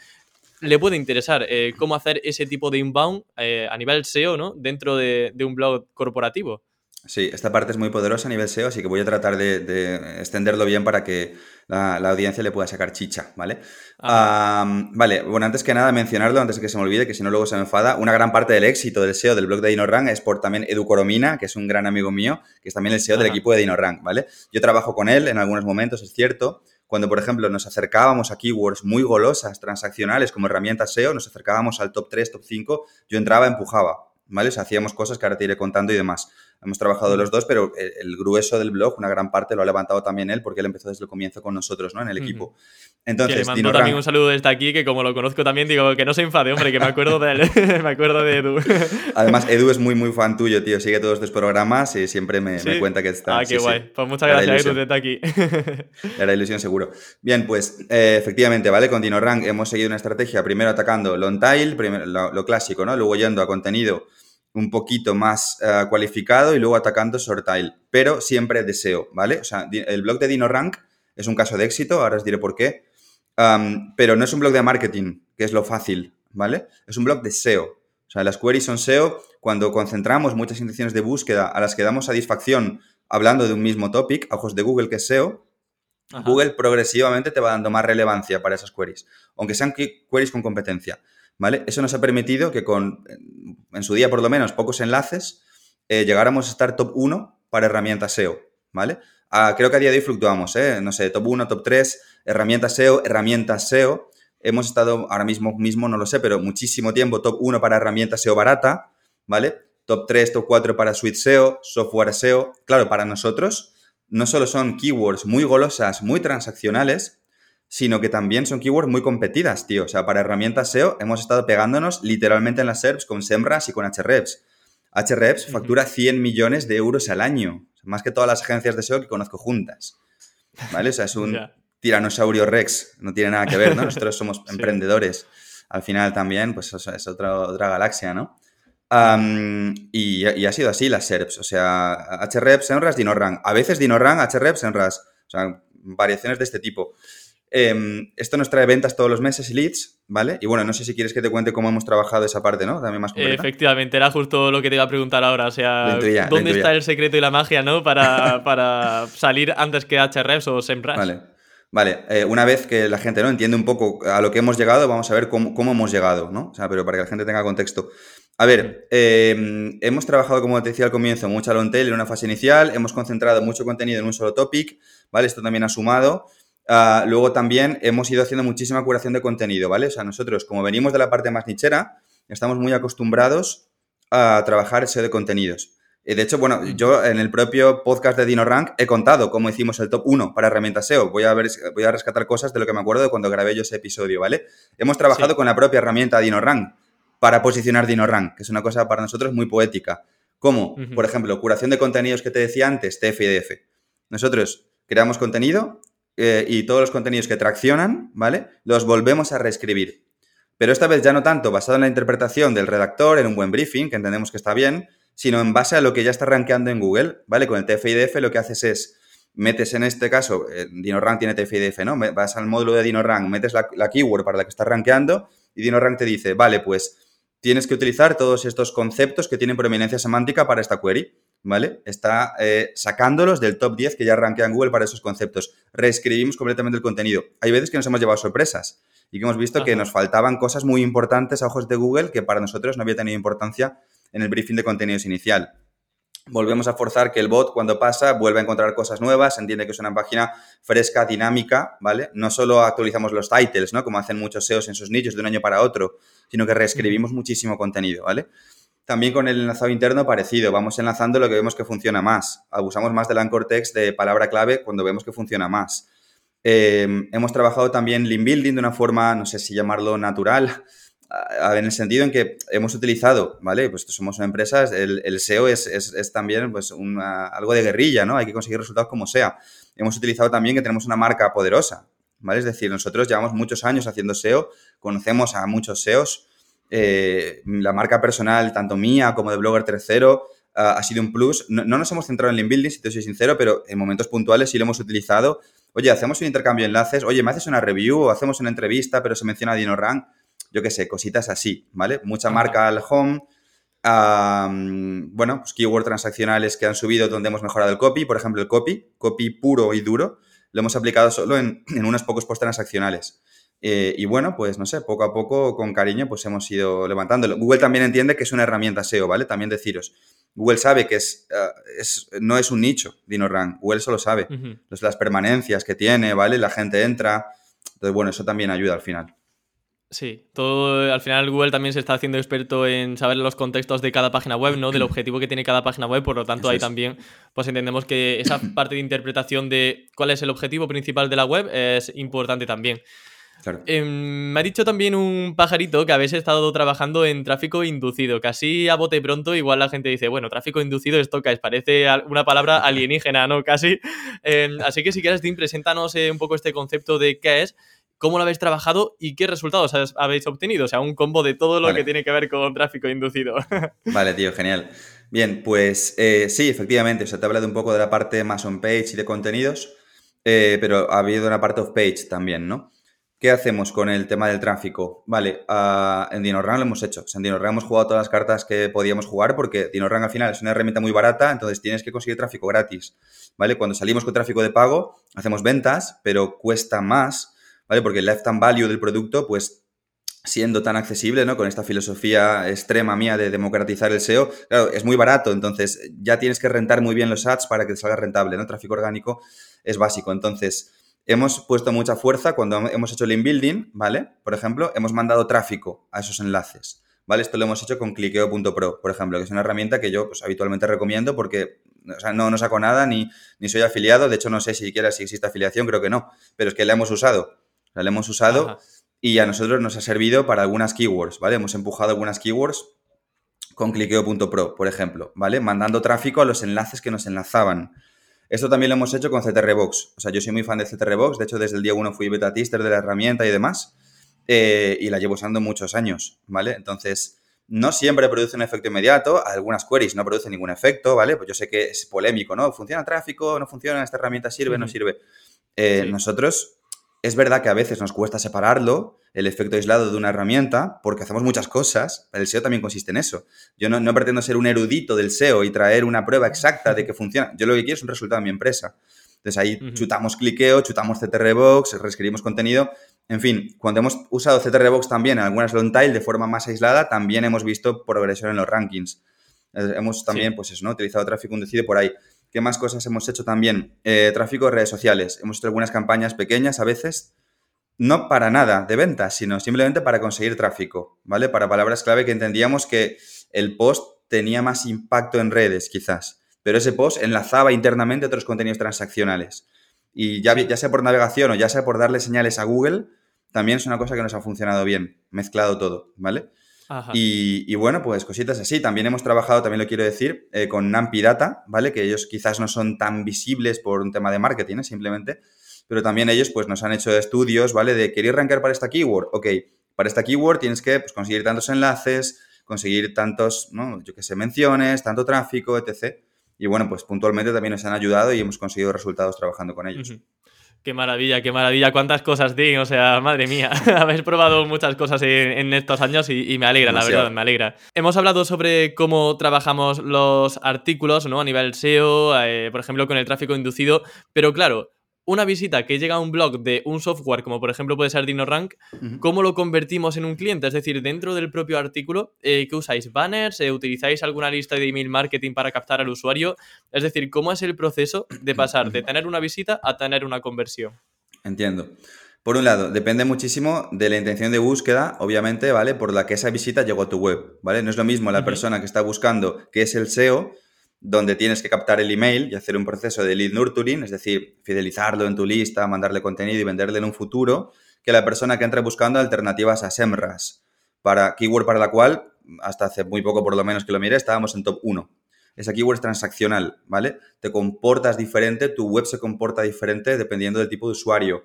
S1: le puede interesar eh, cómo hacer ese tipo de inbound eh, a nivel SEO ¿no? dentro de un blog corporativo.
S2: Sí, esta parte es muy poderosa a nivel SEO, así que voy a tratar de, extenderlo bien para que la, audiencia le pueda sacar chicha, ¿vale? Ah. vale, bueno, antes que nada mencionarlo, antes de que se me olvide, que si no luego se me enfada, una gran parte del éxito del SEO del blog de DinoRank es por también Edu Coromina, que es un gran amigo mío, que es también el SEO del equipo de DinoRank, ¿vale? Yo trabajo con él en algunos momentos, es cierto, cuando, por ejemplo, nos acercábamos a keywords muy golosas, transaccionales, como herramientas SEO, nos acercábamos al top 3, top 5, yo entraba, empujaba, ¿vale? O sea, hacíamos cosas que ahora te iré contando y demás. Hemos trabajado los dos, pero el, grueso del blog, una gran parte, lo ha levantado también él porque él empezó desde el comienzo con nosotros, ¿no? En el equipo.
S1: Entonces, le mando también un saludo desde aquí, que como lo conozco también, digo que no se enfade, hombre, que me acuerdo de él, me acuerdo de Edu.
S2: Además, Edu es muy, muy fan tuyo, tío. Sigue todos tus programas y siempre me, cuenta que está.
S1: Ah, qué guay. Pues muchas gracias, Edu, desde aquí.
S2: Era ilusión, seguro. Bien, pues eh, efectivamente, ¿vale? Con DinoRank hemos seguido una estrategia, primero atacando long tail, primero, lo, clásico, ¿no? Luego yendo a contenido un poquito más eh, cualificado y luego atacando Sortile, pero siempre deseo, ¿vale? O sea, el blog de DinoRank es un caso de éxito, ahora os diré por qué, pero no es un blog de marketing, que es lo fácil, ¿vale? Es un blog de SEO. O sea, las queries son SEO cuando concentramos muchas intenciones de búsqueda a las que damos satisfacción hablando de un mismo topic, ojos de Google que es SEO, Google progresivamente te va dando más relevancia para esas queries, aunque sean queries con competencia, ¿vale? Eso nos ha permitido que con, en su día por lo menos, pocos enlaces, eh, llegáramos a estar top 1 para herramientas SEO, ¿vale? Ah, creo que a día de hoy fluctuamos, ¿eh? No sé, top 1, top 3, herramientas SEO, herramientas SEO. Hemos estado ahora mismo, mismo, no lo sé, pero muchísimo tiempo top 1 para herramientas SEO barata, ¿vale? Top 3, top 4 para suite SEO, software SEO. Claro, para nosotros no solo son keywords muy golosas, muy transaccionales, sino que también son keywords muy competidas, tío. O sea, para herramientas SEO hemos estado pegándonos literalmente en las SERPs con SEMrush y con Hrefs. Hrefs factura 100 millones de euros al año, más que todas las agencias de SEO que conozco juntas. ¿Vale? O sea, es un tiranosaurio rex, no tiene nada que ver, ¿no? Nosotros somos emprendedores. Al final también, pues es otra, otra galaxia, ¿no? y, ha sido así las SERPs, o sea, HREP, SEMrush, DinoRank. A veces DinoRank, HREP, SEMrush. O sea, variaciones de este tipo. Em, esto nos trae ventas todos los meses y leads, ¿vale? Y bueno, no sé si quieres que te cuente cómo hemos trabajado esa parte, ¿no? También más concreta.
S1: Efectivamente, era justo lo que te iba a preguntar ahora. O sea, ¿dónde está el secreto y la magia, ¿no? Para, para salir antes que HREPs o SEMrush.
S2: Vale. Vale, eh, una vez que la gente ¿no? entiende un poco a lo que hemos llegado, vamos a ver cómo, cómo hemos llegado, ¿no? O sea, pero para que la gente tenga contexto. A ver, em, hemos trabajado, como te decía al comienzo, mucho a long tail en una fase inicial, hemos concentrado mucho contenido en un solo topic, ¿vale? Esto también ha sumado. Ah, luego también hemos ido haciendo muchísima curación de contenido, ¿vale? O sea, nosotros, como venimos de la parte más nichera, estamos muy acostumbrados a trabajar ese de contenidos. De hecho, bueno, yo en el propio podcast de DinoRank he contado cómo hicimos el top 1 para herramientas SEO. Voy a, ver, voy a rescatar cosas de lo que me acuerdo de cuando grabé yo ese episodio, ¿vale? Hemos trabajado con la propia herramienta DinoRank para posicionar DinoRank, que es una cosa para nosotros muy poética. Como, por ejemplo, curación de contenidos que te decía antes, TF Nosotros creamos contenido eh, y todos los contenidos que traccionan, ¿vale? Los volvemos a reescribir. Pero esta vez ya no tanto basado en la interpretación del redactor, en un buen briefing, que entendemos que está bien, sino en base a lo que ya está rankeando en Google, ¿vale? Con el TF-IDF lo que haces es, metes en este caso, eh, DinoRank tiene TF-IDF, ¿no? Vas al módulo de DinoRank, metes la, keyword para la que estás rankeando y DinoRank te dice, vale, pues tienes que utilizar todos estos conceptos que tienen prominencia semántica para esta query, ¿vale? Está eh, sacándolos del top 10 que ya en Google para esos conceptos. Reescribimos completamente el contenido. Hay veces que nos hemos llevado sorpresas y que hemos visto que nos faltaban cosas muy importantes a ojos de Google que para nosotros no había tenido importancia en el briefing de contenidos inicial volvemos a forzar que el bot cuando pasa vuelva a encontrar cosas nuevas, entiende que es una página fresca, dinámica, ¿vale? No solo actualizamos los titles, ¿no? Como hacen muchos SEOs en sus nichos de un año para otro, sino que reescribimos muchísimo contenido, ¿vale? También con el enlazado interno parecido, vamos enlazando lo que vemos que funciona más. Abusamos más del anchor text de palabra clave cuando vemos que funciona más. Eh, hemos trabajado también link building de una forma, no sé si llamarlo natural, en el sentido en que hemos utilizado, ¿vale? Pues somos una empresa, el, SEO es, también pues algo de guerrilla, ¿no? Hay que conseguir resultados como sea. Hemos utilizado también que tenemos una marca poderosa, ¿vale? Es decir, nosotros llevamos muchos años haciendo SEO, conocemos a muchos SEOs, eh, la marca personal, tanto mía como de Blogger Tercero, ha sido un plus. No, nos hemos centrado en link building, si te soy sincero, pero en momentos puntuales sí lo hemos utilizado. Oye, hacemos un intercambio de enlaces, oye, me haces una review o hacemos una entrevista, pero se menciona DinoRank yo qué sé, cositas así, ¿vale? Mucha marca al home, bueno, pues keyword transaccionales que han subido donde hemos mejorado el copy, por ejemplo, el copy, copy puro y duro, lo hemos aplicado solo en, unos pocos post transaccionales. Eh, y bueno, pues no sé, poco a poco, con cariño, pues hemos ido levantándolo. Google también entiende que es una herramienta SEO, ¿vale? También deciros. Google sabe que es, eh, no es un nicho, DinoRank. Google solo sabe. las permanencias que tiene, ¿vale? La gente entra. Entonces, bueno, eso también ayuda al final.
S1: Sí, todo al final Google también se está haciendo experto en saber los contextos de cada página web, ¿no? Del objetivo que tiene cada página web, por lo tanto ahí también pues entendemos que esa parte de interpretación de cuál es el objetivo principal de la web es importante también. Em, me ha dicho también un pajarito que habéis estado trabajando en tráfico inducido, casi a bote pronto, igual la gente dice, bueno, tráfico inducido, que parece una palabra alienígena, ¿no? Casi. Em, así que si quieres, Tim, preséntanos eh, un poco este concepto de qué es cómo lo habéis trabajado y qué resultados habéis obtenido. O sea, un combo de todo lo que tiene que ver con tráfico inducido.
S2: vale, tío, genial. Bien, pues eh, sí, efectivamente, o sea, te he hablado un poco de la parte más on-page y de contenidos, eh, pero ha habido una parte off-page también, ¿no? ¿Qué hacemos con el tema del tráfico? Vale, uh, en DinoRank lo hemos hecho. en DinoRank hemos jugado todas las cartas que podíamos jugar porque DinoRank al final es una herramienta muy barata, entonces tienes que conseguir tráfico gratis. ¿Vale? Cuando salimos con tráfico de pago, hacemos ventas, pero cuesta más, ¿vale? Porque el lifetime value del producto, pues siendo tan accesible, ¿no? Con esta filosofía extrema mía de democratizar el SEO, claro, es muy barato, entonces ya tienes que rentar muy bien los ads para que te salga rentable, ¿no? Tráfico orgánico es básico. Entonces, hemos puesto mucha fuerza cuando hemos hecho el inbuilding, ¿vale? Por ejemplo, hemos mandado tráfico a esos enlaces, ¿vale? Esto lo hemos hecho con clickeo.pro, por ejemplo, que es una herramienta que yo pues, habitualmente recomiendo porque o sea, no, no saco nada ni, ni soy afiliado, de hecho no sé si siquiera si existe afiliación, creo que no, pero es que la hemos usado, la hemos usado y a nosotros nos ha servido para algunas keywords, ¿vale? Hemos empujado algunas keywords con clickeo.pro, por ejemplo, ¿vale? Mandando tráfico a los enlaces que nos enlazaban. Esto también lo hemos hecho con CTRBox. O sea, yo soy muy fan de CTRBox. De hecho, desde el día 1 fui beta tester de la herramienta y demás. Eh, y la llevo usando muchos años, ¿vale? Entonces, no siempre produce un efecto inmediato. Algunas queries no producen ningún efecto, ¿vale? Pues yo sé que es polémico, ¿no? ¿Funciona el tráfico? ¿No funciona? ¿Esta herramienta sirve? ¿No sirve? Eh, nosotros es verdad que a veces nos cuesta separarlo, el efecto aislado de una herramienta, porque hacemos muchas cosas. El SEO también consiste en eso. Yo no, pretendo ser un erudito del SEO y traer una prueba exacta de que funciona. Yo lo que quiero es un resultado en mi empresa. Entonces ahí chutamos cliqueo, chutamos CTRBox, reescribimos contenido. En fin, cuando hemos usado CTRBox también en algunas long tail de forma más aislada, también hemos visto progresión en los rankings. Eh, hemos también, pues eso, ¿no? Utilizado tráfico inducido por ahí. ¿Qué más cosas hemos hecho también? Eh, tráfico de redes sociales. Hemos hecho algunas campañas pequeñas a veces, no para nada de ventas, sino simplemente para conseguir tráfico, ¿vale? Para palabras clave que entendíamos que el post tenía más impacto en redes, quizás, pero ese post enlazaba internamente otros contenidos transaccionales. Y ya, ya sea por navegación o ya sea por darle señales a Google, también es una cosa que nos ha funcionado bien, mezclado todo, ¿vale? Y, bueno, pues cositas así. También hemos trabajado, también lo quiero decir, eh, con Nampi Data, ¿vale? Que ellos quizás no son tan visibles por un tema de marketing, ¿eh? simplemente. Pero también ellos pues nos han hecho estudios, ¿vale? De querer rankear para esta keyword. Ok, para esta keyword tienes que pues, conseguir tantos enlaces, conseguir tantos, ¿no? Yo que sé, menciones, tanto tráfico, etc. Y bueno, pues puntualmente también nos han ayudado y hemos conseguido resultados trabajando con ellos.
S1: Qué maravilla, qué maravilla. Cuántas cosas, Dean. O sea, madre mía. Habéis probado muchas cosas en, estos años y, me alegra, la verdad, me alegra. Hemos hablado sobre cómo trabajamos los artículos, ¿no? A nivel SEO, eh, por ejemplo, con el tráfico inducido. Pero claro, una visita que llega a un blog de un software, como por ejemplo puede ser DinoRank, ¿cómo lo convertimos en un cliente? Es decir, dentro del propio artículo, eh, ¿qué usáis? ¿Banners? Eh, ¿Utilizáis alguna lista de email marketing para captar al usuario? Es decir, ¿cómo es el proceso de pasar de tener una visita a tener una conversión?
S2: Entiendo. Por un lado, depende muchísimo de la intención de búsqueda, obviamente, ¿vale? Por la que esa visita llegó a tu web, ¿vale? No es lo mismo la persona que está buscando qué es el SEO donde tienes que captar el email y hacer un proceso de lead nurturing, es decir, fidelizarlo en tu lista, mandarle contenido y venderle en un futuro, que la persona que entra buscando alternativas a SEMRAS, para keyword para la cual, hasta hace muy poco por lo menos que lo miré, estábamos en top 1. Esa keyword es transaccional, ¿vale? Te comportas diferente, tu web se comporta diferente dependiendo del tipo de usuario.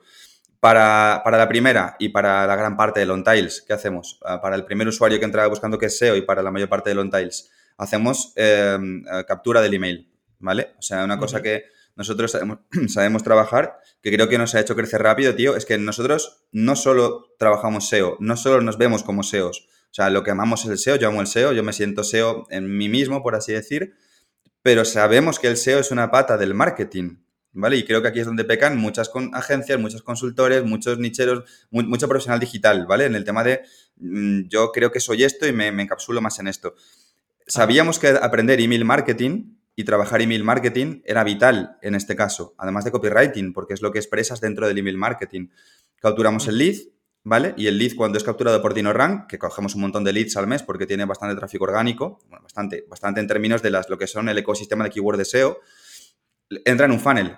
S2: Para, para, la primera y para la gran parte de long tails, ¿qué hacemos? Ah, para el primer usuario que entra buscando qué es SEO y para la mayor parte de long tails, hacemos em, eh, captura del email, ¿vale? O sea, una cosa que nosotros sabemos, trabajar, que creo que nos ha hecho crecer rápido, tío, es que nosotros no solo trabajamos SEO, no solo nos vemos como SEOs, o sea, lo que amamos es el SEO, yo amo el SEO, yo me siento SEO en mí mismo, por así decir, pero sabemos que el SEO es una pata del marketing, ¿vale? Y creo que aquí es donde pecan muchas agencias, muchos consultores, muchos nicheros, mucho profesional digital, ¿vale? En el tema de mm, yo creo que soy esto y me, me encapsulo más en esto. Sabíamos que aprender email marketing y trabajar email marketing era vital en este caso, además de copywriting, porque es lo que expresas dentro del email marketing. Capturamos el lead, ¿vale? Y el lead cuando es capturado por DinoRank, que cogemos un montón de leads al mes porque tiene bastante tráfico orgánico, bastante, bastante en términos de las, lo que son el ecosistema de keyword de SEO, entra en un funnel,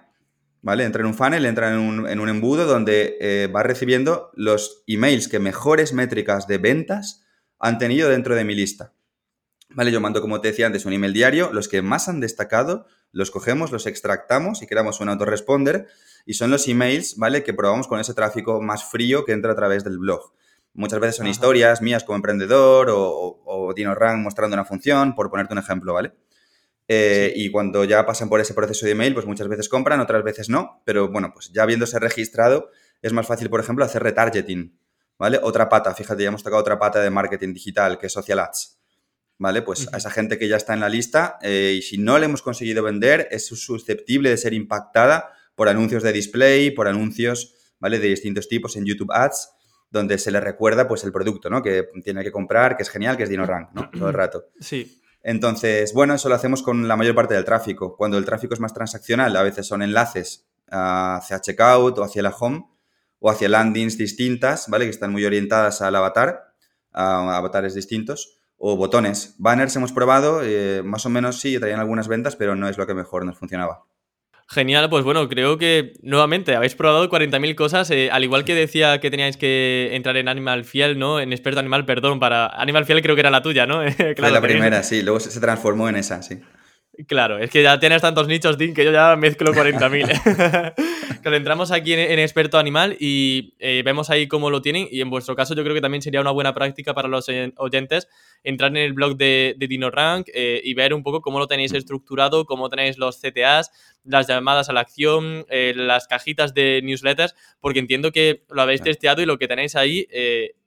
S2: ¿vale? Entra en un funnel, entra en un, en un embudo donde eh, va recibiendo los emails que mejores métricas de ventas han tenido dentro de mi lista. ¿Vale? Yo mando, como te decía antes, un email diario. Los que más han destacado, los cogemos, los extractamos y creamos un autoresponder. Y son los emails, ¿vale? Que probamos con ese tráfico más frío que entra a través del blog. Muchas veces son historias mías como emprendedor o, o, DinoRank mostrando una función, por ponerte un ejemplo, ¿vale? Eh, y cuando ya pasan por ese proceso de email, pues muchas veces compran, otras veces no, pero bueno, pues ya habiéndose registrado, es más fácil, por ejemplo, hacer retargeting, ¿vale? Otra pata, fíjate, ya hemos tocado otra pata de marketing digital, que es social ads, ¿vale? Pues a esa gente que ya está en la lista eh, y si no le hemos conseguido vender, es susceptible de ser impactada por anuncios de display, por anuncios, ¿vale? De distintos tipos en YouTube Ads, donde se le recuerda, pues, el producto, ¿no? Que tiene que comprar, que es genial, que es DinoRank, ¿no? Todo el rato.
S1: Sí.
S2: Entonces, bueno, eso lo hacemos con la mayor parte del tráfico. Cuando el tráfico es más transaccional, a veces son enlaces hacia checkout o hacia la home o hacia landings distintas, ¿vale? Que están muy orientadas al avatar, a avatares distintos, o botones. Banners hemos probado, eh, más o menos sí, traían algunas ventas, pero no es lo que mejor nos funcionaba.
S1: Genial, pues bueno, creo que nuevamente habéis probado 40.000 cosas, eh, al igual que decía que teníais que entrar en Animal Fiel, ¿no? En Experto Animal, perdón, para Animal Fiel creo que era la tuya, ¿no?
S2: claro, la primera, sí, luego se transformó en esa, sí.
S1: Claro, es que ya tienes tantos nichos, Dean, que yo ya mezclo 40.000. Cuando entramos aquí en, experto animal y eh, vemos ahí cómo lo tienen, y en vuestro caso yo creo que también sería una buena práctica para los oyentes entrar en el blog de, de DinoRank eh, y ver un poco cómo lo tenéis estructurado, cómo tenéis los CTAs, las llamadas a la acción, eh, las cajitas de newsletters, porque entiendo que lo habéis testeado y lo que tenéis ahí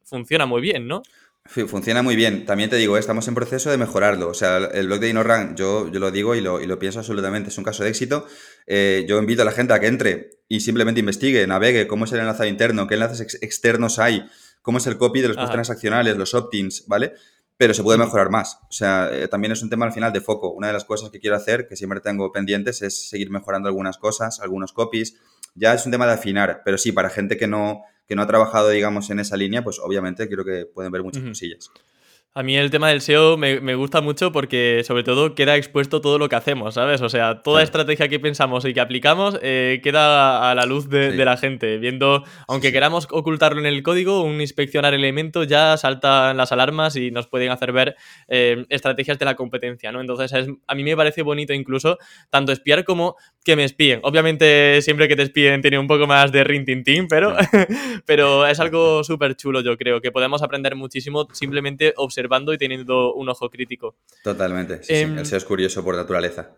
S1: funciona muy bien, ¿no?
S2: Funciona muy bien. También te digo, estamos en proceso de mejorarlo. O sea, el blog de InnoRank, yo, yo lo digo y lo, y lo pienso absolutamente, es un caso de éxito. Eh, yo invito a la gente a que entre y simplemente investigue, navegue cómo es el enlazado interno, qué enlaces externos hay, cómo es el copy de los post transaccionales, los opt-ins, ¿vale? Pero se puede mejorar más. O sea, eh, también es un tema al final de foco. Una de las cosas que quiero hacer, que siempre tengo pendientes, es seguir mejorando algunas cosas, algunos copies. Ya es un tema de afinar, pero sí, para gente que no que no ha trabajado, digamos, en esa línea, pues obviamente creo que pueden ver muchas cosillas.
S1: A mí el tema del SEO me, gusta mucho porque sobre todo queda expuesto todo lo que hacemos, ¿sabes? O sea, toda estrategia que pensamos y que aplicamos eh, queda a la luz de, la gente. Viendo, aunque queramos ocultarlo en el código, un inspeccionar elemento ya saltan las alarmas y nos pueden hacer ver eh, estrategias de la competencia, ¿no? Entonces a mí me parece bonito incluso tanto espiar como que me espíen. Obviamente siempre que te espíen tiene un poco más de rintintín, pero, pero es algo súper chulo yo creo, que podemos aprender muchísimo simplemente observando y teniendo un ojo crítico.
S2: Totalmente, sí, em, el SEO es curioso por naturaleza.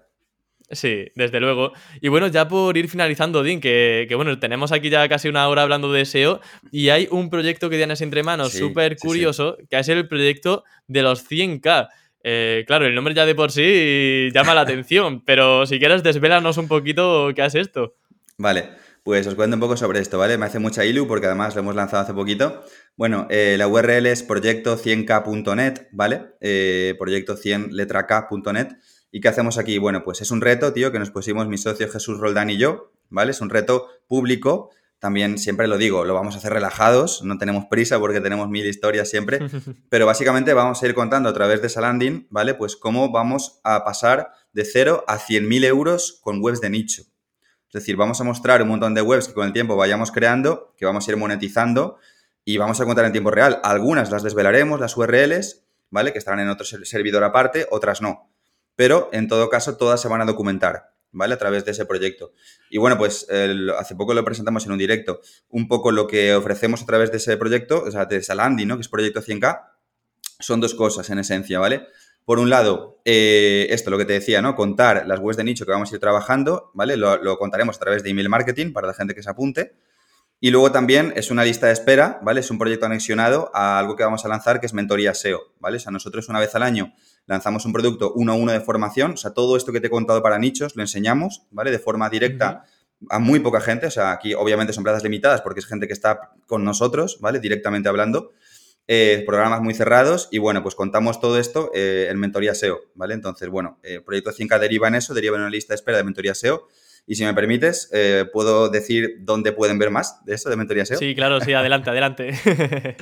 S1: Sí, desde luego. Y bueno, ya por ir finalizando, Dean, que, bueno, tenemos aquí ya casi una hora hablando de SEO y hay un proyecto que tienes entre manos súper curioso, que es el proyecto de los 100K. Eh, claro, el nombre ya de por sí llama la atención, pero si quieres desvélanos un poquito qué es esto.
S2: Vale, pues os cuento un poco sobre esto, ¿vale? Me hace mucha ilu porque además lo hemos lanzado hace poquito. Bueno, eh, la URL es proyecto100k.net, ¿vale? Eh, proyecto 100 letra k.net. ¿Y qué hacemos aquí? Bueno, pues es un reto, tío, que nos pusimos mi socio Jesús Roldán y yo, ¿vale? Es un reto público. También siempre lo digo, lo vamos a hacer relajados, no tenemos prisa porque tenemos mil historias siempre, pero básicamente vamos a ir contando a través de esa landing, ¿vale? Pues cómo vamos a pasar de 0 a 100.000 euros con webs de nicho. Es decir, vamos a mostrar un montón de webs que con el tiempo vayamos creando, que vamos a ir monetizando y vamos a contar en tiempo real. Algunas las desvelaremos, las URLs, ¿vale? Que estarán en otro servidor aparte, otras no. Pero en todo caso, todas se van a documentar, ¿vale? A través de ese proyecto. Y bueno, pues hace poco lo presentamos en un directo. Un poco lo que ofrecemos a través de ese proyecto, o sea, de esa landing, ¿no? Que es Proyecto 100K, son dos cosas en esencia, ¿vale? Por un lado, eh, esto, lo que te decía, ¿no? Contar las webs de nicho que vamos a ir trabajando, ¿vale? Lo, contaremos a través de email marketing para la gente que se apunte. Y luego también es una lista de espera, ¿vale? Es un proyecto anexionado a algo que vamos a lanzar que es mentoría SEO, ¿vale? O sea, nosotros una vez al año lanzamos un producto uno a uno de formación, o sea, todo esto que te he contado para nichos lo enseñamos, ¿vale? De forma directa a muy poca gente, o sea, aquí obviamente son plazas limitadas porque es gente que está con nosotros, ¿vale? Directamente hablando. Eh, programas muy cerrados y bueno, pues contamos todo esto eh, en mentoría SEO, ¿vale? Entonces, bueno, el eh, Proyecto 5K deriva en eso, deriva en una lista de espera de mentoría SEO. Y si me permites, ¿puedo decir dónde pueden ver más de eso, de mentoría SEO?
S1: Sí, claro, sí, adelante, adelante.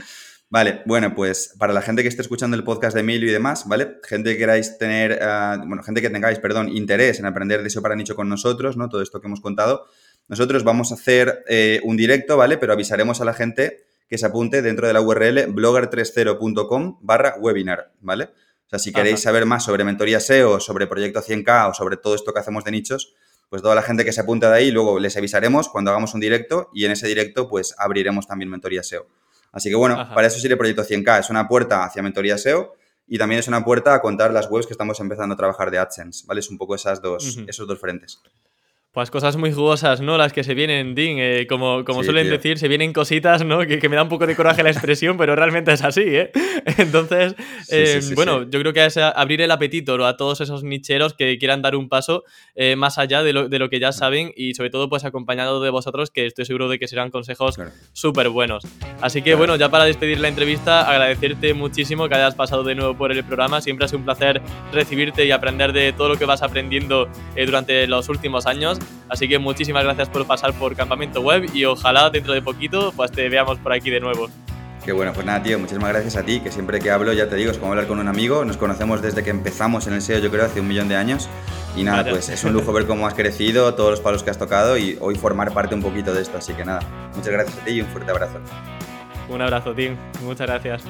S2: Vale, bueno, pues para la gente que esté escuchando el podcast de Emilio y demás, ¿vale? Gente que queráis tener, bueno, gente que tengáis, perdón, interés en aprender de SEO para nicho con nosotros, ¿no? Todo esto que hemos contado. Nosotros vamos a hacer un directo, ¿vale? Pero avisaremos a la gente que se apunte dentro de la URL blogger30.com barra webinar, ¿vale? O sea, si queréis saber más sobre mentoría SEO, sobre Proyecto 100K o sobre todo esto que hacemos de nichos, pues toda la gente que se apunte de ahí, luego les avisaremos cuando hagamos un directo y en ese directo pues abriremos también mentoría SEO. Así que bueno, para eso sirve Proyecto 100K. Es una puerta hacia mentoría SEO y también es una puerta a contar las webs que estamos empezando a trabajar de AdSense, ¿vale? Es un poco esas dos, esos dos frentes.
S1: Pues cosas muy jugosas, ¿no? Las que se vienen, Ding. Eh, como como suelen decir, se vienen cositas, ¿no? Que, me da un poco de coraje la expresión, pero realmente es así, ¿eh? Entonces, eh, bueno, yo creo que es abrir el apetito a todos esos nicheros que quieran dar un paso eh, más allá de lo, de lo, que ya saben y sobre todo pues acompañado de vosotros, que estoy seguro de que serán consejos súper buenos. Así que bueno, ya para despedir la entrevista, agradecerte muchísimo que hayas pasado de nuevo por el programa. Siempre ha sido un placer recibirte y aprender de todo lo que vas aprendiendo durante los últimos años. Así que muchísimas gracias por pasar por Campamento Web y ojalá dentro de poquito pues te veamos por aquí de nuevo.
S2: Qué bueno, pues nada, tío, muchísimas gracias a ti, que siempre que hablo, ya te digo, es como hablar con un amigo. Nos conocemos desde que empezamos en el SEO, yo creo, hace un millón de años. Y nada, pues es un lujo ver cómo has crecido, todos los palos que has tocado y hoy formar parte un poquito de esto. Así que nada, muchas gracias a ti y un fuerte abrazo.
S1: Un abrazo, Tim. Muchas gracias.